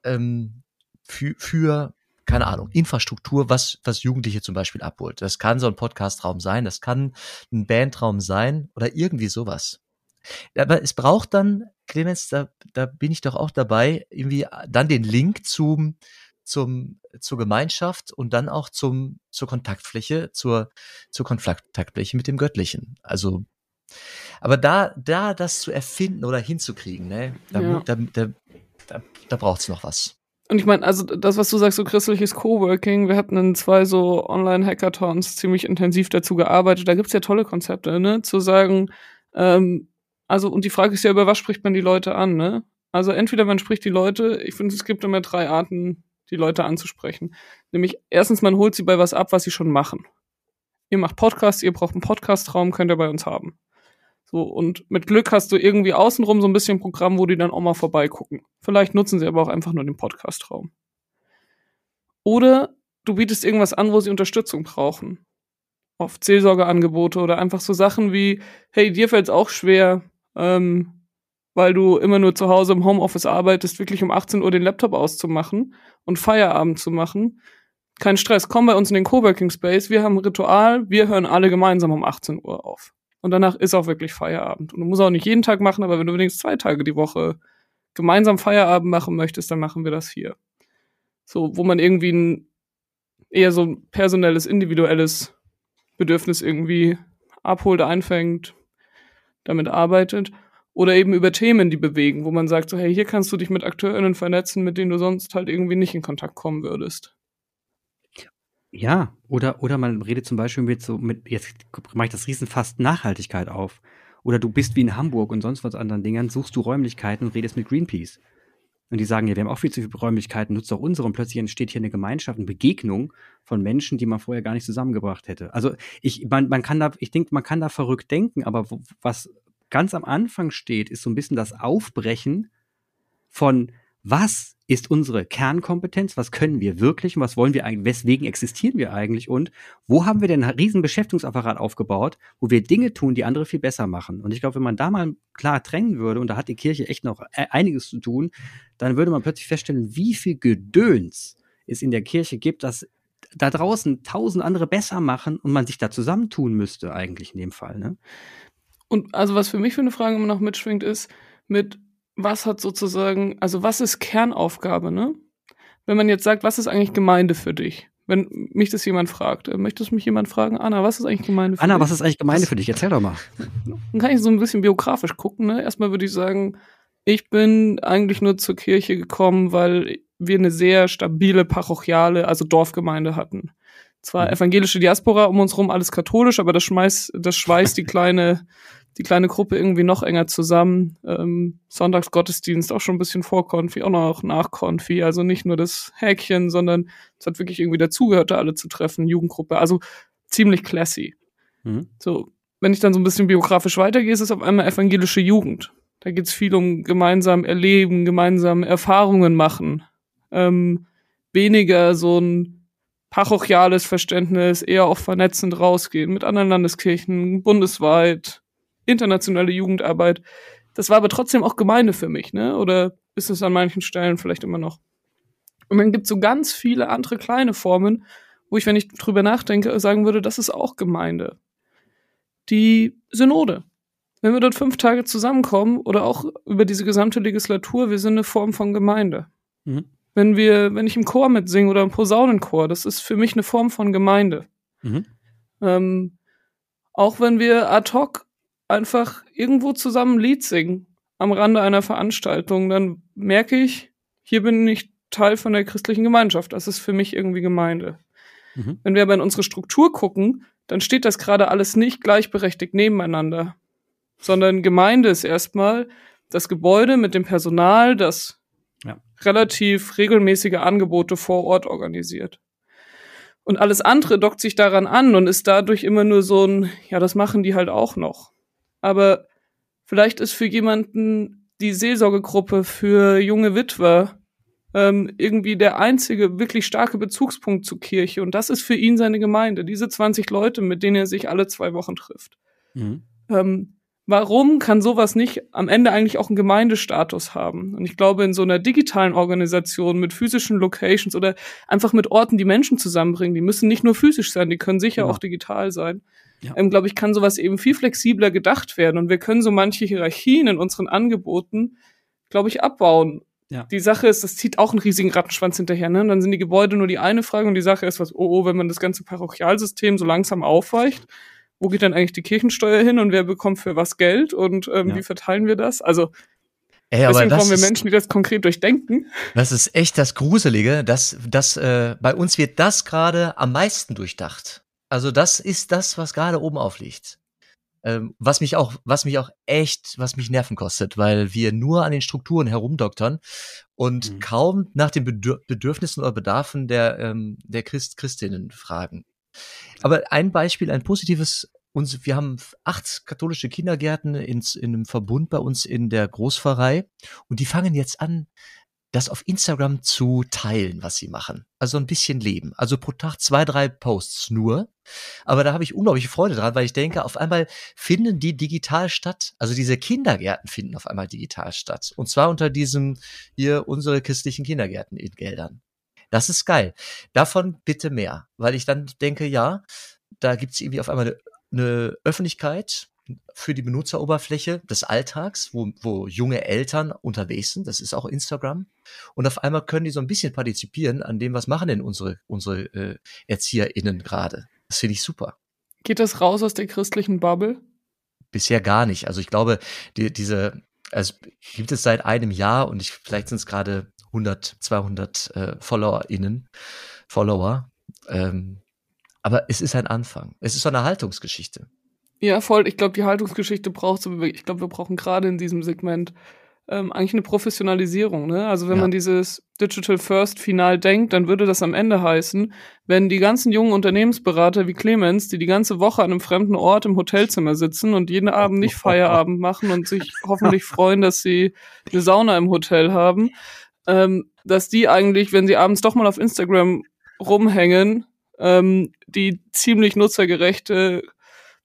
ähm, für, für keine Ahnung, Infrastruktur, was, was Jugendliche zum Beispiel abholt. Das kann so ein Podcastraum sein, das kann ein Bandraum sein oder irgendwie sowas. Aber es braucht dann, Clemens, da, da bin ich doch auch dabei, irgendwie dann den Link zum, zum, zur Gemeinschaft und dann auch zum, zur Kontaktfläche, zur, zur Kontaktfläche mit dem Göttlichen. Also, aber da, da das zu erfinden oder hinzukriegen, ne, da, ja. da, da, da, da braucht es noch was. Und ich meine, also das, was du sagst, so christliches Coworking, wir hatten in zwei so Online-Hackathons ziemlich intensiv dazu gearbeitet. Da gibt's ja tolle Konzepte, ne? Zu sagen, ähm, also, und die Frage ist ja, über was spricht man die Leute an, ne? Also entweder man spricht die Leute, ich finde, es gibt immer drei Arten, die Leute anzusprechen. Nämlich erstens, man holt sie bei was ab, was sie schon machen. Ihr macht Podcasts, ihr braucht einen Podcastraum, könnt ihr bei uns haben. So, und mit Glück hast du irgendwie außenrum so ein bisschen Programm, wo die dann auch mal vorbeigucken. Vielleicht nutzen sie aber auch einfach nur den Podcastraum. Oder du bietest irgendwas an, wo sie Unterstützung brauchen. Oft Seelsorgeangebote oder einfach so Sachen wie, hey, dir fällt es auch schwer, ähm, weil du immer nur zu Hause im Homeoffice arbeitest, wirklich um 18 Uhr den Laptop auszumachen und Feierabend zu machen. Kein Stress, komm bei uns in den Coworking Space, wir haben ein Ritual, wir hören alle gemeinsam um 18 Uhr auf. Und danach ist auch wirklich Feierabend. Und du musst auch nicht jeden Tag machen, aber wenn du wenigstens zwei Tage die Woche gemeinsam Feierabend machen möchtest, dann machen wir das hier. So, wo man irgendwie ein eher so ein personelles, individuelles Bedürfnis irgendwie abholt, einfängt, damit arbeitet. Oder eben über Themen, die bewegen, wo man sagt, so, hey, hier kannst du dich mit AkteurInnen vernetzen, mit denen du sonst halt irgendwie nicht in Kontakt kommen würdest. Ja, oder, oder man redet zum Beispiel mit so, mit, jetzt mache ich das Riesenfast Nachhaltigkeit auf. Oder du bist wie in Hamburg und sonst was anderen Dingern, suchst du Räumlichkeiten und redest mit Greenpeace. Und die sagen, ja, wir haben auch viel zu viele Räumlichkeiten, nutzt doch unsere. Und plötzlich entsteht hier eine Gemeinschaft, eine Begegnung von Menschen, die man vorher gar nicht zusammengebracht hätte. Also ich, man, man kann da, ich denke, man kann da verrückt denken, aber was ganz am Anfang steht, ist so ein bisschen das Aufbrechen von was ist unsere Kernkompetenz, was können wir wirklich und was wollen wir eigentlich, weswegen existieren wir eigentlich und wo haben wir denn einen riesen Beschäftigungsapparat aufgebaut, wo wir Dinge tun, die andere viel besser machen. Und ich glaube, wenn man da mal klar trennen würde, und da hat die Kirche echt noch e-, einiges zu tun, dann würde man plötzlich feststellen, wie viel Gedöns es in der Kirche gibt, dass da draußen tausend andere besser machen und man sich da zusammentun müsste eigentlich in dem Fall. Ne? Und also was für mich für eine Frage immer noch mitschwingt, ist, mit was hat sozusagen, also was ist Kernaufgabe, ne? Wenn man jetzt sagt, was ist eigentlich Gemeinde für dich? Wenn mich das jemand fragt, äh, möchtest mich jemand fragen, Anna, was ist eigentlich Gemeinde für Anna, dich? Anna, was ist eigentlich Gemeinde was? für dich? Erzähl doch mal. Dann kann ich so ein bisschen biografisch gucken, ne? Erstmal würde ich sagen, ich bin eigentlich nur zur Kirche gekommen, weil wir eine sehr stabile parochiale, also Dorfgemeinde hatten. Zwar mhm. evangelische Diaspora um uns rum, alles katholisch, aber das schmeißt, das schweißt die (laughs) kleine die kleine Gruppe irgendwie noch enger zusammen. Ähm, Sonntagsgottesdienst auch schon ein bisschen vor Konfi, auch noch nach Konfi. Also nicht nur das Häkchen, sondern es hat wirklich irgendwie dazugehört, da alle zu treffen, Jugendgruppe. Also ziemlich classy. Mhm. So, wenn ich dann so ein bisschen biografisch weitergehe, ist es auf einmal evangelische Jugend. Da geht es viel um gemeinsam erleben, gemeinsam Erfahrungen machen. Ähm, weniger so ein parochiales Verständnis, eher auch vernetzend rausgehen mit anderen Landeskirchen, bundesweit, internationale Jugendarbeit. Das war aber trotzdem auch Gemeinde für mich, ne? Oder ist es an manchen Stellen vielleicht immer noch? Und dann gibt es so ganz viele andere kleine Formen, wo ich, wenn ich drüber nachdenke, sagen würde, das ist auch Gemeinde. Die Synode. Wenn wir dort fünf Tage zusammenkommen oder auch über diese gesamte Legislatur, wir sind eine Form von Gemeinde. Mhm. Wenn wir, wenn ich im Chor mitsinge oder im Posaunenchor, das ist für mich eine Form von Gemeinde. Mhm. Ähm, auch wenn wir ad hoc einfach irgendwo zusammen ein Lied singen am Rande einer Veranstaltung, dann merke ich, hier bin ich Teil von der christlichen Gemeinschaft. Das ist für mich irgendwie Gemeinde. Mhm. Wenn wir aber in unsere Struktur gucken, dann steht das gerade alles nicht gleichberechtigt nebeneinander, sondern Gemeinde ist erstmal das Gebäude mit dem Personal, das ja. relativ regelmäßige Angebote vor Ort organisiert. Und alles andere dockt sich daran an und ist dadurch immer nur so ein, ja, das machen die halt auch noch aber vielleicht ist für jemanden die Seelsorgegruppe für junge Witwer ähm, irgendwie der einzige wirklich starke Bezugspunkt zur Kirche. Und das ist für ihn seine Gemeinde, diese 20 Leute, mit denen er sich alle zwei Wochen trifft. Mhm. Ähm, warum kann sowas nicht am Ende eigentlich auch einen Gemeindestatus haben? Und ich glaube, in so einer digitalen Organisation mit physischen Locations oder einfach mit Orten, die Menschen zusammenbringen, die müssen nicht nur physisch sein, die können sicher ja. auch digital sein ja. ähm, glaube ich, kann sowas eben viel flexibler gedacht werden. Und wir können so manche Hierarchien in unseren Angeboten, glaube ich, abbauen. Ja. Die Sache ist, das zieht auch einen riesigen Rattenschwanz hinterher. Ne? Und dann sind die Gebäude nur die eine Frage und die Sache ist, was, oh, oh, wenn man das ganze Parochialsystem so langsam aufweicht, wo geht dann eigentlich die Kirchensteuer hin und wer bekommt für was Geld und ähm, ja. wie verteilen wir das? Also Ey, aber Deswegen brauchen wir Menschen, die das konkret durchdenken. Das ist echt das Gruselige, dass, dass äh, bei uns wird das gerade am meisten durchdacht. Also das ist das, was gerade oben aufliegt. Ähm, was mich auch, was mich auch echt, was mich Nerven kostet, weil wir nur an den Strukturen herumdoktern und mhm. kaum nach den Bedür Bedürfnissen oder Bedarfen der, ähm, der Christ, Christinnen fragen. Aber ein Beispiel, ein positives uns, wir haben acht katholische Kindergärten ins, in einem Verbund bei uns in der Großpfarrei und die fangen jetzt an, das auf Instagram zu teilen, was sie machen. Also ein bisschen leben. Also pro Tag zwei, drei Posts nur. Aber da habe ich unglaubliche Freude dran, weil ich denke, auf einmal finden die digital statt. Also diese Kindergärten finden auf einmal digital statt. Und zwar unter diesem hier unsere christlichen Kindergärten in Geldern. Das ist geil. Davon bitte mehr. Weil ich dann denke, ja, da gibt's irgendwie auf einmal eine, eine Öffentlichkeit, für die Benutzeroberfläche des Alltags, wo, wo junge Eltern unterwegs sind. Das ist auch Instagram. Und auf einmal können die so ein bisschen partizipieren an dem, was machen denn unsere, unsere äh, ErzieherInnen gerade. Das finde ich super. Geht das raus aus der christlichen Bubble? Bisher gar nicht. Also ich glaube, die, diese, also gibt es seit einem Jahr und ich, vielleicht sind es gerade 100, 200 äh, FollowerInnen, Follower. Ähm, aber es ist ein Anfang. Es ist so eine Haltungsgeschichte. Ja, voll. Ich glaube, die Haltungsgeschichte braucht so, ich glaube, wir brauchen gerade in diesem Segment ähm, eigentlich eine Professionalisierung. Ne? Also wenn ja. man dieses Digital First final denkt, dann würde das am Ende heißen, wenn die ganzen jungen Unternehmensberater wie Clemens, die die ganze Woche an einem fremden Ort im Hotelzimmer sitzen und jeden Abend nicht (laughs) Feierabend machen und sich hoffentlich freuen, dass sie eine Sauna im Hotel haben, ähm, dass die eigentlich, wenn sie abends doch mal auf Instagram rumhängen, ähm, die ziemlich nutzergerechte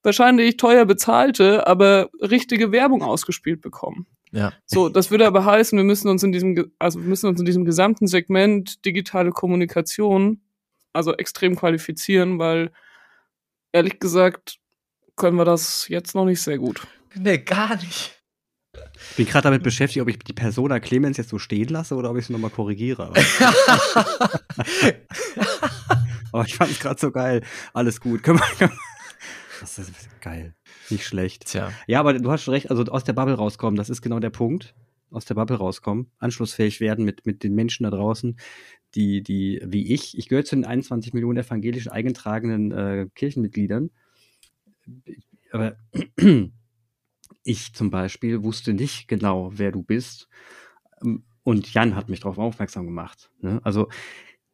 wahrscheinlich teuer bezahlte, aber richtige Werbung ausgespielt bekommen. Ja. So, das würde aber heißen, wir müssen uns in diesem, also wir müssen uns in diesem gesamten Segment digitale Kommunikation also extrem qualifizieren, weil ehrlich gesagt können wir das jetzt noch nicht sehr gut. Nee, gar nicht. Ich bin gerade damit beschäftigt, ob ich die Persona Clemens jetzt so stehen lasse oder ob ich es nochmal korrigiere. (laughs) Aber ich fand es gerade so geil. Alles gut. Das ist geil. Nicht schlecht. Tja. Ja, aber du hast schon recht, also aus der Bubble rauskommen, das ist genau der Punkt. Aus der Bubble rauskommen, anschlussfähig werden mit, mit den Menschen da draußen, die, die, wie ich, ich gehöre zu den 21 Millionen evangelischen eingetragenen äh, Kirchenmitgliedern. Aber ich zum Beispiel wusste nicht genau, wer du bist. Und Jan hat mich darauf aufmerksam gemacht. Ne? Also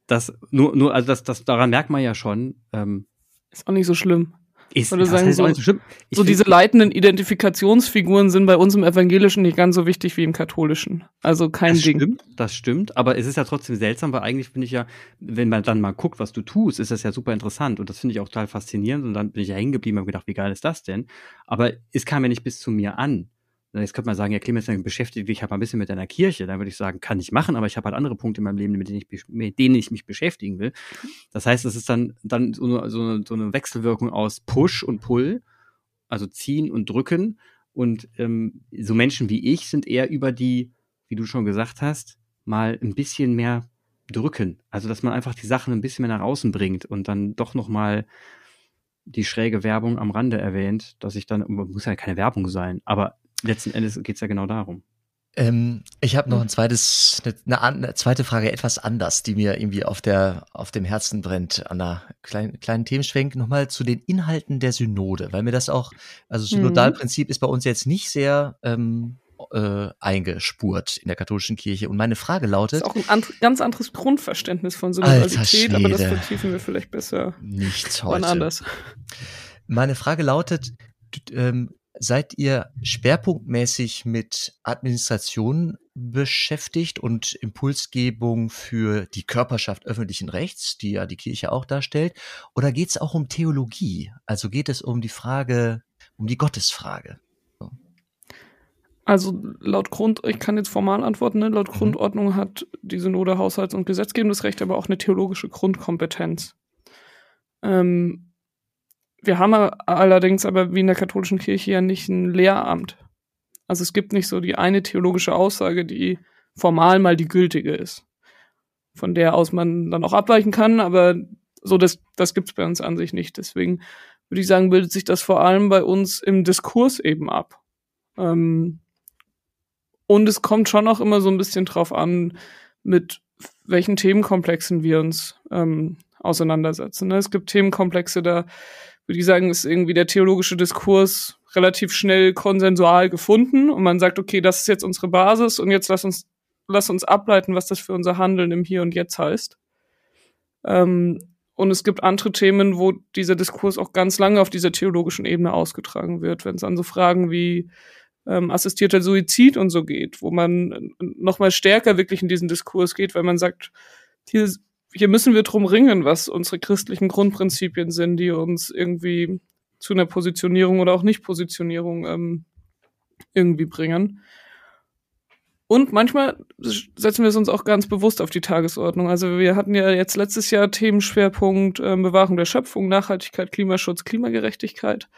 das nur, nur, also das, das daran merkt man ja schon. Ähm, ist auch nicht so schlimm. Ist, Würde sagen, so, so, so diese leitenden Identifikationsfiguren sind bei uns im Evangelischen nicht ganz so wichtig wie im Katholischen. Also kein das Ding. Stimmt, das stimmt, aber es ist ja trotzdem seltsam, weil eigentlich finde ich ja, wenn man dann mal guckt, was du tust, ist das ja super interessant und das finde ich auch total faszinierend und dann bin ich ja hängen geblieben und gedacht, wie geil ist das denn? Aber es kam ja nicht bis zu mir an. Jetzt könnte man sagen, ja, Clemens, dann beschäftigt dich halt mal ein bisschen mit deiner Kirche. Dann würde ich sagen, kann ich machen, aber ich habe halt andere Punkte in meinem Leben, mit denen ich, mit denen ich mich beschäftigen will. Das heißt, es ist dann, dann so eine, so, eine, Wechselwirkung aus Push und Pull, also ziehen und drücken. Und ähm, so Menschen wie ich sind eher über die, wie du schon gesagt hast, mal ein bisschen mehr drücken. Also, dass man einfach die Sachen ein bisschen mehr nach außen bringt und dann doch noch mal die schräge Werbung am Rande erwähnt, dass ich dann, muss ja keine Werbung sein, aber letzten Endes geht es ja genau darum. Ähm, ich habe noch ein zweites, eine, eine, zweite Frage, etwas anders, die mir irgendwie auf der auf dem Herzen brennt, an einer kleinen, kleinen Themenschwenk nochmal zu den Inhalten der Synode, weil mir das auch, also Synodalprinzip mhm. ist bei uns jetzt nicht sehr ähm, äh, eingespurt in der katholischen Kirche. Und meine Frage lautet. Das ist auch ein and ganz anderes Grundverständnis von Synodalität, aber das vertiefen wir vielleicht besser. Nichts heute. anders. Meine Frage lautet, ähm, seid ihr schwerpunktmäßig mit Administration beschäftigt und Impulsgebung für die Körperschaft öffentlichen Rechts, die ja die Kirche auch darstellt? Oder geht es auch um Theologie? Also geht es um die Frage, um die Gottesfrage? Also laut Grund, ich kann jetzt formal antworten, ne? laut mhm. Grundordnung hat die Synode Haushalts- und Gesetzgebendes Recht aber auch eine theologische Grundkompetenz. Ähm, wir haben allerdings aber wie in der katholischen Kirche ja nicht ein Lehramt. Also es gibt nicht so die eine theologische Aussage, die formal mal die gültige ist, von der aus man dann auch abweichen kann, aber so das, das gibt's bei uns an sich nicht. Deswegen würde ich sagen, bildet sich das vor allem bei uns im Diskurs eben ab. Ähm, und es kommt schon auch immer so ein bisschen drauf an, mit welchen Themenkomplexen wir uns ähm, auseinandersetzen. Ne? Es gibt Themenkomplexe, da würde ich sagen, ist irgendwie der theologische Diskurs relativ schnell konsensual gefunden und man sagt, okay, das ist jetzt unsere Basis und jetzt lass uns, lass uns ableiten, was das für unser Handeln im Hier und Jetzt heißt. Ähm, und es gibt andere Themen, wo dieser Diskurs auch ganz lange auf dieser theologischen Ebene ausgetragen wird, wenn es an so Fragen wie ähm, assistierter Suizid und so geht, wo man noch mal stärker wirklich in diesen Diskurs geht, weil man sagt, hier hier müssen wir drum ringen, was unsere christlichen Grundprinzipien sind, die uns irgendwie zu einer Positionierung oder auch Nicht-Positionierung ähm, irgendwie bringen. Und manchmal setzen wir es uns auch ganz bewusst auf die Tagesordnung. Also wir hatten ja jetzt letztes Jahr Themenschwerpunkt ähm, Bewahrung der Schöpfung, Nachhaltigkeit, Klimaschutz, Klimagerechtigkeit.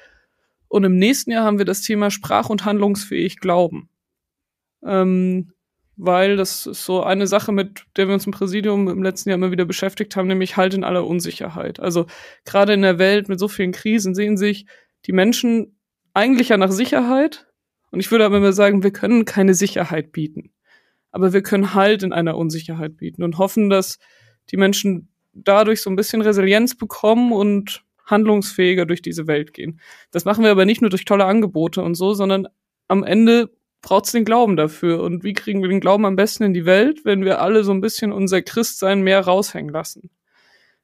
Und im nächsten Jahr haben wir das Thema sprach- und handlungsfähig Glauben. Ähm, weil das ist so eine Sache, mit der wir uns im Präsidium im letzten Jahr immer wieder beschäftigt haben, nämlich halt in aller Unsicherheit. Also gerade in der Welt mit so vielen Krisen sehen sich die Menschen eigentlich ja nach Sicherheit. Und ich würde aber immer sagen, wir können keine Sicherheit bieten. Aber wir können Halt in einer Unsicherheit bieten und hoffen, dass die Menschen dadurch so ein bisschen Resilienz bekommen und handlungsfähiger durch diese Welt gehen. Das machen wir aber nicht nur durch tolle Angebote und so, sondern am Ende braucht's den Glauben dafür. Und wie kriegen wir den Glauben am besten in die Welt, wenn wir alle so ein bisschen unser Christsein mehr raushängen lassen?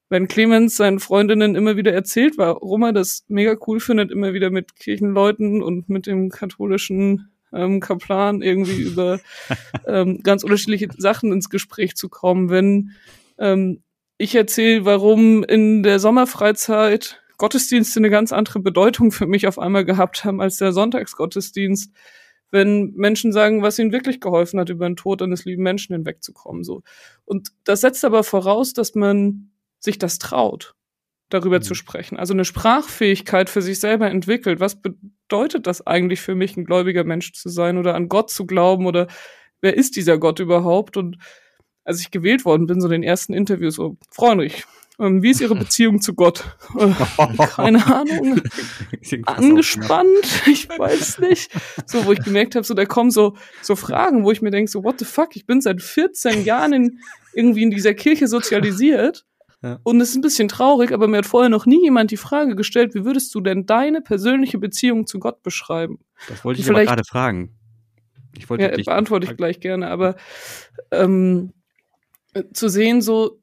Wenn Clemens seinen Freundinnen immer wieder erzählt, warum er das mega cool findet, immer wieder mit Kirchenleuten und mit dem katholischen ähm, Kaplan irgendwie über (laughs) ähm, ganz unterschiedliche Sachen ins Gespräch zu kommen. Wenn ähm, ich erzähle, warum in der Sommerfreizeit Gottesdienste eine ganz andere Bedeutung für mich auf einmal gehabt haben als der Sonntagsgottesdienst, wenn Menschen sagen, was ihnen wirklich geholfen hat, über den Tod eines lieben Menschen hinwegzukommen. So. Und das setzt aber voraus, dass man sich das traut, darüber mhm. zu sprechen. Also eine Sprachfähigkeit für sich selber entwickelt. Was bedeutet das eigentlich für mich, ein gläubiger Mensch zu sein oder an Gott zu glauben oder wer ist dieser Gott überhaupt? Und als ich gewählt worden bin, so den ersten Interviews, so, Freundlich, ähm, wie ist Ihre Beziehung zu Gott? Äh, (laughs) keine Ahnung. Angespannt? Ich weiß nicht. So, wo ich gemerkt habe, so da kommen so, so Fragen, wo ich mir denke, so, what the fuck, ich bin seit 14 Jahren in, irgendwie in dieser Kirche sozialisiert. Ja. Und es ist ein bisschen traurig, aber mir hat vorher noch nie jemand die Frage gestellt, wie würdest du denn deine persönliche Beziehung zu Gott beschreiben? Das wollte ich aber gerade fragen. Ich wollte ja, beantworte ich gleich gerne, aber ähm, zu sehen, so,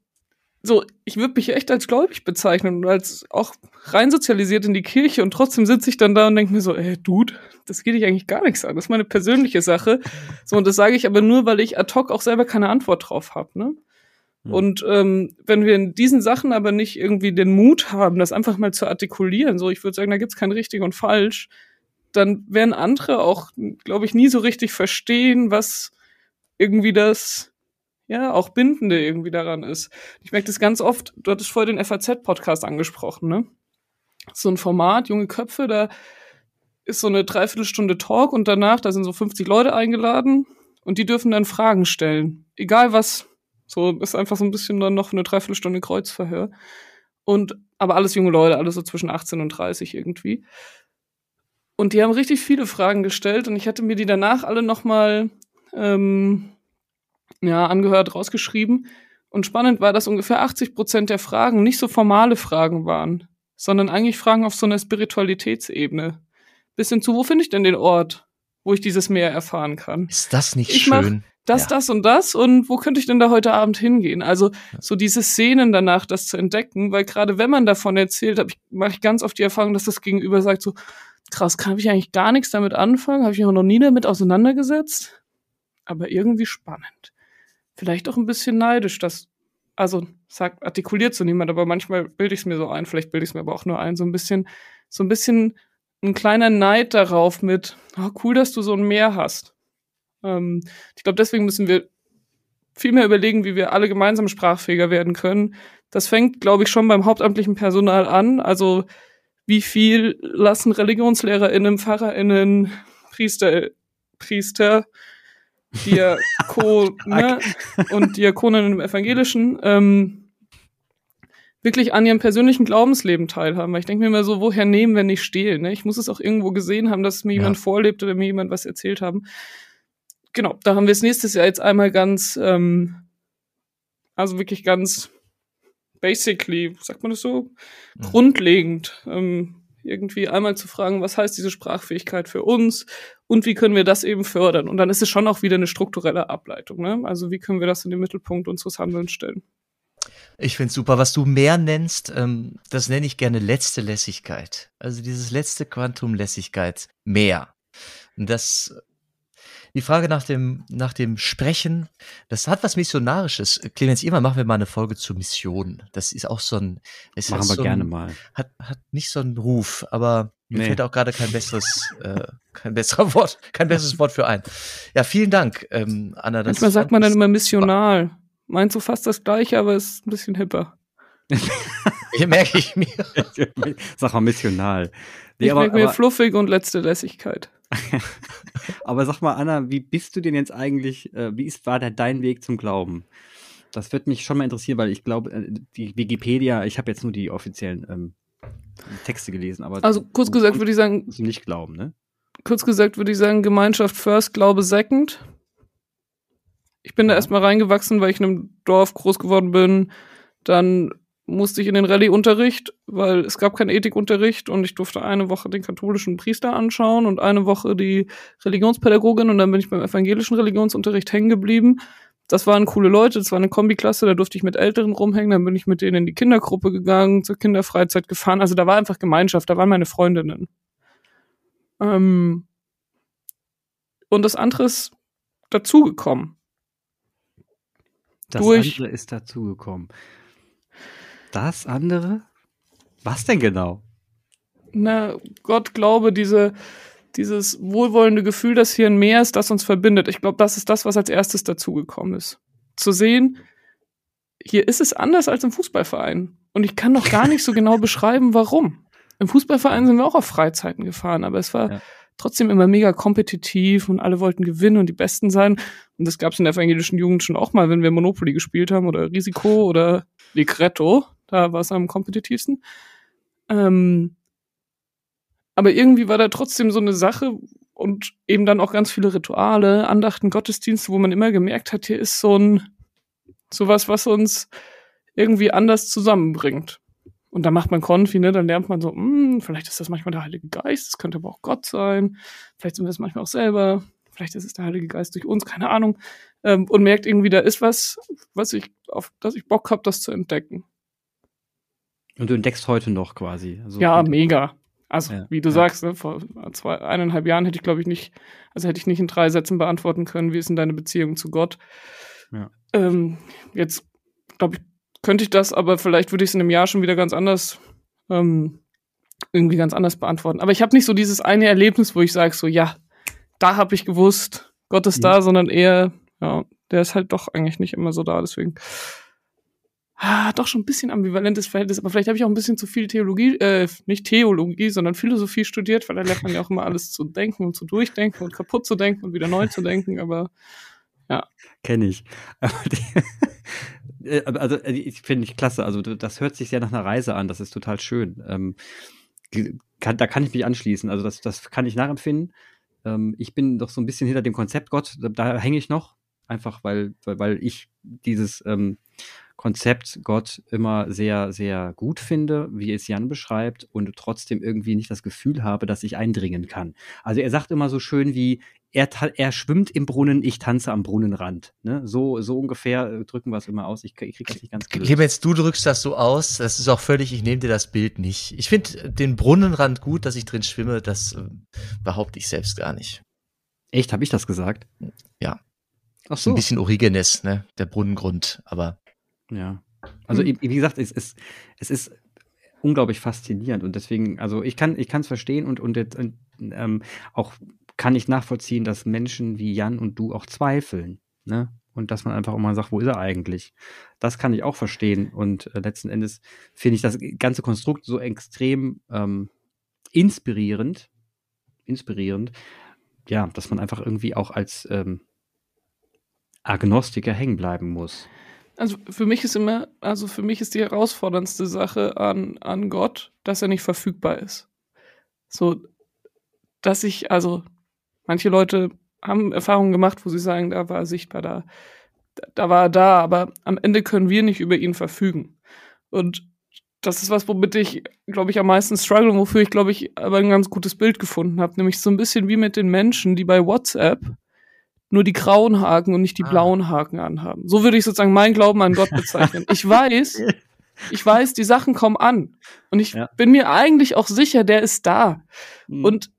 so, ich würde mich echt als gläubig bezeichnen und als auch rein sozialisiert in die Kirche und trotzdem sitze ich dann da und denke mir so, ey, Dude, das geht dich eigentlich gar nichts an. Das ist meine persönliche Sache. So, und das sage ich aber nur, weil ich ad hoc auch selber keine Antwort drauf habe, ne? Mhm. Und ähm, wenn wir in diesen Sachen aber nicht irgendwie den Mut haben, das einfach mal zu artikulieren, so ich würde sagen, da gibt's kein richtig und falsch, dann werden andere auch, glaube ich, nie so richtig verstehen, was irgendwie das ja, auch Bindende irgendwie daran ist. Ich merke das ganz oft, du hattest vorher den FAZ-Podcast angesprochen, ne? So ein Format, junge Köpfe, da ist so eine Dreiviertelstunde Talk und danach, da sind so 50 Leute eingeladen und die dürfen dann Fragen stellen. Egal was. So ist einfach so ein bisschen dann noch eine Dreiviertelstunde Kreuzverhör. Und, aber alles junge Leute, alles so zwischen 18 und 30 irgendwie. Und die haben richtig viele Fragen gestellt und ich hatte mir die danach alle nochmal ähm, ja, angehört, rausgeschrieben. Und spannend war, dass ungefähr 80 Prozent der Fragen nicht so formale Fragen waren, sondern eigentlich Fragen auf so einer Spiritualitätsebene. Bis hin zu, wo finde ich denn den Ort, wo ich dieses Meer erfahren kann? Ist das nicht ich schön? das, ja. das und das und wo könnte ich denn da heute Abend hingehen? Also so diese Szenen danach, das zu entdecken, weil gerade wenn man davon erzählt, ich, mache ich ganz oft die Erfahrung, dass das Gegenüber sagt so, krass, kann ich eigentlich gar nichts damit anfangen, habe ich mich noch nie damit auseinandergesetzt, aber irgendwie spannend vielleicht auch ein bisschen neidisch, dass, also sagt, artikuliert so niemand, aber manchmal bilde ich es mir so ein, vielleicht bilde ich es mir aber auch nur ein, so ein bisschen, so ein bisschen ein kleiner Neid darauf mit, oh, cool, dass du so ein Meer hast. Ähm, ich glaube, deswegen müssen wir viel mehr überlegen, wie wir alle gemeinsam sprachfähiger werden können. Das fängt, glaube ich, schon beim hauptamtlichen Personal an. Also wie viel lassen ReligionslehrerInnen, PfarrerInnen, Priester, Priester Diakone (laughs) ne, und Diakonen im Evangelischen ähm, wirklich an ihrem persönlichen Glaubensleben teilhaben. Weil ich denke mir immer so, woher nehmen, wenn nicht stehlen? Ne? Ich muss es auch irgendwo gesehen haben, dass mir ja. jemand vorlebt oder mir jemand was erzählt haben. Genau, da haben wir es nächstes Jahr jetzt einmal ganz, ähm, also wirklich ganz basically, sagt man das so, mhm. grundlegend ähm, irgendwie einmal zu fragen, was heißt diese Sprachfähigkeit für uns und wie können wir das eben fördern? Und dann ist es schon auch wieder eine strukturelle Ableitung. Ne? Also wie können wir das in den Mittelpunkt unseres Handelns stellen? Ich finde super, was du mehr nennst, ähm, das nenne ich gerne letzte Lässigkeit. Also dieses letzte Quantum Lässigkeit mehr. Und das die Frage nach dem, nach dem Sprechen, das hat was Missionarisches. Clemens, immer machen wir mal eine Folge zur Mission. Das ist auch so ein. Es machen wir so gerne ein, mal. Hat, hat nicht so einen Ruf, aber mir nee. fällt auch gerade kein besseres, äh, kein besserer (laughs) Wort, kein besseres Wort für ein. Ja, vielen Dank, ähm, Anna. Das Manchmal sagt man dann immer missional. Meint so fast das Gleiche, aber ist ein bisschen hipper. Hier (laughs) merke ich mir. (laughs) Sag mal missional. Nee, ich aber, merke mir aber, fluffig und letzte Lässigkeit. Aber sag mal, Anna, wie bist du denn jetzt eigentlich, äh, wie ist, war da dein Weg zum Glauben? Das wird mich schon mal interessieren, weil ich glaube, äh, die Wikipedia, ich habe jetzt nur die offiziellen ähm, Texte gelesen, aber. Also kurz gesagt würde ich sagen. Nicht glauben, ne? Kurz gesagt würde ich sagen, Gemeinschaft first, Glaube second. Ich bin da erstmal reingewachsen, weil ich in einem Dorf groß geworden bin. Dann musste ich in den Rallye-Unterricht, weil es gab keinen Ethikunterricht und ich durfte eine Woche den katholischen Priester anschauen und eine Woche die Religionspädagogin und dann bin ich beim evangelischen Religionsunterricht hängen geblieben. Das waren coole Leute, das war eine Kombiklasse, da durfte ich mit Älteren rumhängen, dann bin ich mit denen in die Kindergruppe gegangen, zur Kinderfreizeit gefahren. Also da war einfach Gemeinschaft, da waren meine Freundinnen. Ähm und das andere ist dazugekommen. Das durch andere ist dazugekommen. Das andere? Was denn genau? Na, Gott glaube, diese, dieses wohlwollende Gefühl, dass hier ein Meer ist, das uns verbindet. Ich glaube, das ist das, was als erstes dazugekommen ist. Zu sehen, hier ist es anders als im Fußballverein. Und ich kann noch gar nicht so genau (laughs) beschreiben, warum. Im Fußballverein sind wir auch auf Freizeiten gefahren, aber es war ja. trotzdem immer mega kompetitiv und alle wollten gewinnen und die Besten sein. Und das gab es in der evangelischen Jugend schon auch mal, wenn wir Monopoly gespielt haben oder Risiko oder Ligretto. Da war es am kompetitivsten. Ähm, aber irgendwie war da trotzdem so eine Sache und eben dann auch ganz viele Rituale, Andachten, Gottesdienste, wo man immer gemerkt hat, hier ist so ein sowas, was uns irgendwie anders zusammenbringt. Und dann macht man Konfi, ne, dann lernt man so, mh, hm, vielleicht ist das manchmal der Heilige Geist, das könnte aber auch Gott sein, vielleicht sind wir es manchmal auch selber, vielleicht ist es der Heilige Geist durch uns, keine Ahnung, ähm, und merkt irgendwie, da ist was, was ich, auf das ich Bock habe, das zu entdecken. Und du entdeckst heute noch quasi. Also ja, mega. Also, ja, wie du ja. sagst, ne, vor zwei, eineinhalb Jahren hätte ich, glaube ich, nicht, also hätte ich nicht in drei Sätzen beantworten können, wie ist denn deine Beziehung zu Gott? Ja. Ähm, jetzt, glaube ich, könnte ich das, aber vielleicht würde ich es in einem Jahr schon wieder ganz anders, ähm, irgendwie ganz anders beantworten. Aber ich habe nicht so dieses eine Erlebnis, wo ich sage, so, ja, da habe ich gewusst, Gott ist mhm. da, sondern eher, ja, der ist halt doch eigentlich nicht immer so da, deswegen ah, doch schon ein bisschen ambivalentes Verhältnis, aber vielleicht habe ich auch ein bisschen zu viel Theologie, äh, nicht Theologie, sondern Philosophie studiert, weil da lernt man ja auch immer alles zu denken und zu durchdenken und kaputt zu denken und wieder neu zu denken, aber ja. Kenne ich. (laughs) Äh, also äh, ich finde ich klasse. Also das hört sich sehr nach einer Reise an. Das ist total schön. Ähm, kann, da kann ich mich anschließen. Also das, das kann ich nachempfinden. Ähm, ich bin doch so ein bisschen hinter dem Konzept Gott. Da, da hänge ich noch. Einfach weil, weil, weil ich dieses ähm, Konzept Gott immer sehr, sehr gut finde, wie es Jan beschreibt, und trotzdem irgendwie nicht das Gefühl habe, dass ich eindringen kann. Also er sagt immer so schön wie, er, er schwimmt im Brunnen, ich tanze am Brunnenrand. Ne? So, so ungefähr äh, drücken wir es immer aus. Ich, ich kriege das nicht ganz gelöst. Clemens, du drückst das so aus, das ist auch völlig, ich nehme dir das Bild nicht. Ich finde den Brunnenrand gut, dass ich drin schwimme, das äh, behaupte ich selbst gar nicht. Echt, habe ich das gesagt? Ja. Ach so. Ein bisschen Origenes, ne? Der Brunnengrund, aber ja. Also, mhm. wie gesagt, es ist, es ist unglaublich faszinierend und deswegen, also ich kann, ich kann es verstehen und, und, und ähm, auch kann ich nachvollziehen, dass Menschen wie Jan und du auch zweifeln, ne? Und dass man einfach auch mal sagt, wo ist er eigentlich? Das kann ich auch verstehen. Und äh, letzten Endes finde ich das ganze Konstrukt so extrem ähm, inspirierend, inspirierend, ja, dass man einfach irgendwie auch als ähm, Agnostiker hängen bleiben muss. Also für mich ist immer, also für mich ist die herausforderndste Sache an, an Gott, dass er nicht verfügbar ist. So, dass ich, also manche Leute haben Erfahrungen gemacht, wo sie sagen, da war er sichtbar, da, da war er da, aber am Ende können wir nicht über ihn verfügen. Und das ist was, womit ich, glaube ich, am meisten struggle, wofür ich, glaube ich, aber ein ganz gutes Bild gefunden habe. Nämlich so ein bisschen wie mit den Menschen, die bei WhatsApp nur die grauen Haken und nicht die ah. blauen Haken anhaben. So würde ich sozusagen meinen Glauben an Gott bezeichnen. Ich weiß, (laughs) ich weiß, die Sachen kommen an. Und ich ja. bin mir eigentlich auch sicher, der ist da. Mhm. Und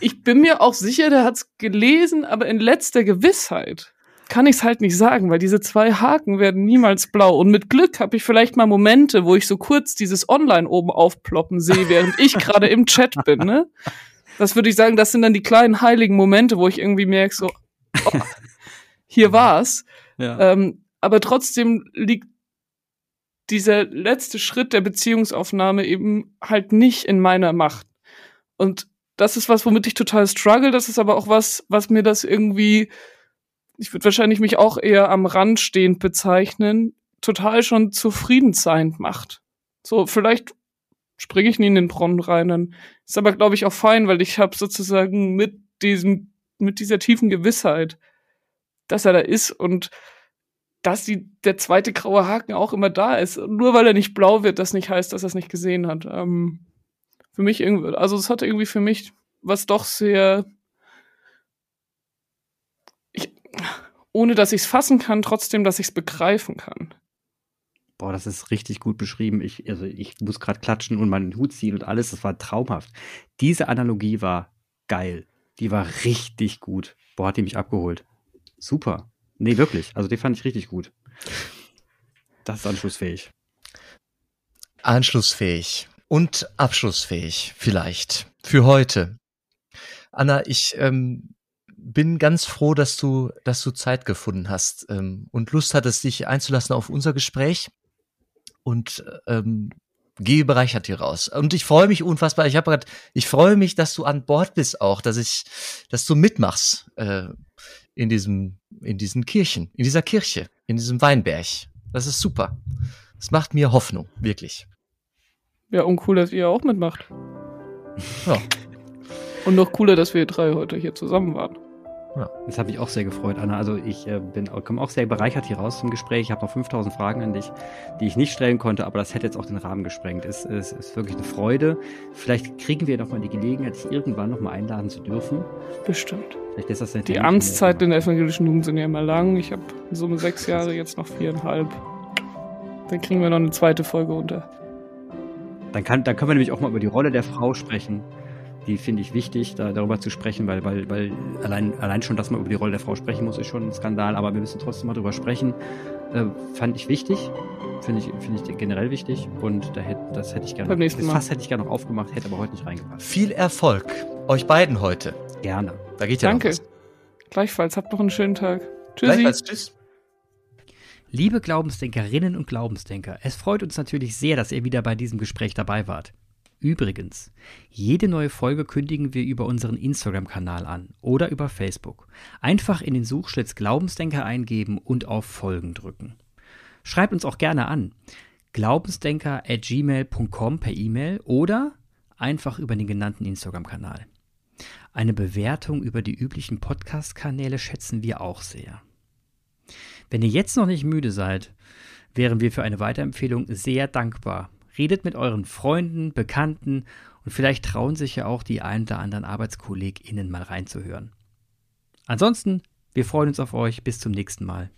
ich bin mir auch sicher, der hat's gelesen, aber in letzter Gewissheit kann ich's halt nicht sagen, weil diese zwei Haken werden niemals blau. Und mit Glück habe ich vielleicht mal Momente, wo ich so kurz dieses Online oben aufploppen sehe, während ich (laughs) gerade im Chat bin. Ne? Das würde ich sagen, das sind dann die kleinen heiligen Momente, wo ich irgendwie merke, so, oh, (laughs) hier war's. Ja. Ähm, aber trotzdem liegt dieser letzte Schritt der Beziehungsaufnahme eben halt nicht in meiner Macht. Und das ist was, womit ich total struggle. Das ist aber auch was, was mir das irgendwie, ich würde wahrscheinlich mich auch eher am Rand stehend bezeichnen, total schon zufriedenseiend macht. So, vielleicht springe ich nie in den Brunnen rein. Dann ist aber, glaube ich, auch fein, weil ich habe sozusagen mit diesem mit dieser tiefen Gewissheit, dass er da ist und dass die, der zweite graue Haken auch immer da ist. Nur weil er nicht blau wird, das nicht heißt, dass er es nicht gesehen hat. Ähm, für mich irgendwie, also es hat irgendwie für mich was doch sehr, ich, ohne dass ich es fassen kann, trotzdem, dass ich es begreifen kann. Boah, das ist richtig gut beschrieben. Ich, also ich muss gerade klatschen und meinen Hut ziehen und alles. Das war traumhaft. Diese Analogie war geil. Die war richtig gut. Boah, hat die mich abgeholt. Super. Nee, wirklich. Also die fand ich richtig gut. Das ist anschlussfähig. Anschlussfähig und abschlussfähig vielleicht für heute. Anna, ich ähm, bin ganz froh, dass du, dass du Zeit gefunden hast ähm, und Lust hattest, dich einzulassen auf unser Gespräch und ähm, gehe bereichert hier raus. Und ich freue mich unfassbar. Ich habe gerade, ich freue mich, dass du an Bord bist auch, dass ich, dass du mitmachst äh, in diesem, in diesen Kirchen, in dieser Kirche, in diesem Weinberg. Das ist super. Das macht mir Hoffnung, wirklich. Ja, und cool, dass ihr auch mitmacht. Ja. Und noch cooler, dass wir drei heute hier zusammen waren. Ja. Das habe ich auch sehr gefreut, Anna. Also ich äh, bin komme auch sehr bereichert hier raus zum Gespräch. Ich habe noch 5000 Fragen an dich, die ich nicht stellen konnte, aber das hätte jetzt auch den Rahmen gesprengt. Es, es ist wirklich eine Freude. Vielleicht kriegen wir noch mal die Gelegenheit, dich irgendwann noch mal einladen zu dürfen. Bestimmt. Vielleicht ist das die Amtszeit in der evangelischen Jugend sind ja immer lang. Ich habe in Summe sechs Jahre, jetzt noch viereinhalb. Dann kriegen wir noch eine zweite Folge unter. Dann, kann, dann können wir nämlich auch mal über die Rolle der Frau sprechen die finde ich wichtig, da, darüber zu sprechen, weil, weil, weil allein, allein schon, dass man über die Rolle der Frau sprechen muss, ist schon ein Skandal, aber wir müssen trotzdem mal darüber sprechen. Äh, fand ich wichtig, finde ich, finde ich generell wichtig und da hätte, das hätte ich gerne, Beim nächsten Mal. fast hätte ich gerne noch aufgemacht, hätte aber heute nicht reingepasst. Viel Erfolg euch beiden heute. Gerne. Da geht ja Danke. Noch was. Gleichfalls, habt noch einen schönen Tag. Tschüssi. Gleichfalls, tschüss. Liebe Glaubensdenkerinnen und Glaubensdenker, es freut uns natürlich sehr, dass ihr wieder bei diesem Gespräch dabei wart. Übrigens, jede neue Folge kündigen wir über unseren Instagram-Kanal an oder über Facebook. Einfach in den Suchschlitz Glaubensdenker eingeben und auf Folgen drücken. Schreibt uns auch gerne an. Glaubensdenker at gmail.com per E-Mail oder einfach über den genannten Instagram-Kanal. Eine Bewertung über die üblichen Podcast-Kanäle schätzen wir auch sehr. Wenn ihr jetzt noch nicht müde seid, wären wir für eine Weiterempfehlung sehr dankbar Redet mit euren Freunden, Bekannten und vielleicht trauen sich ja auch die ein oder anderen ArbeitskollegInnen mal reinzuhören. Ansonsten, wir freuen uns auf euch. Bis zum nächsten Mal.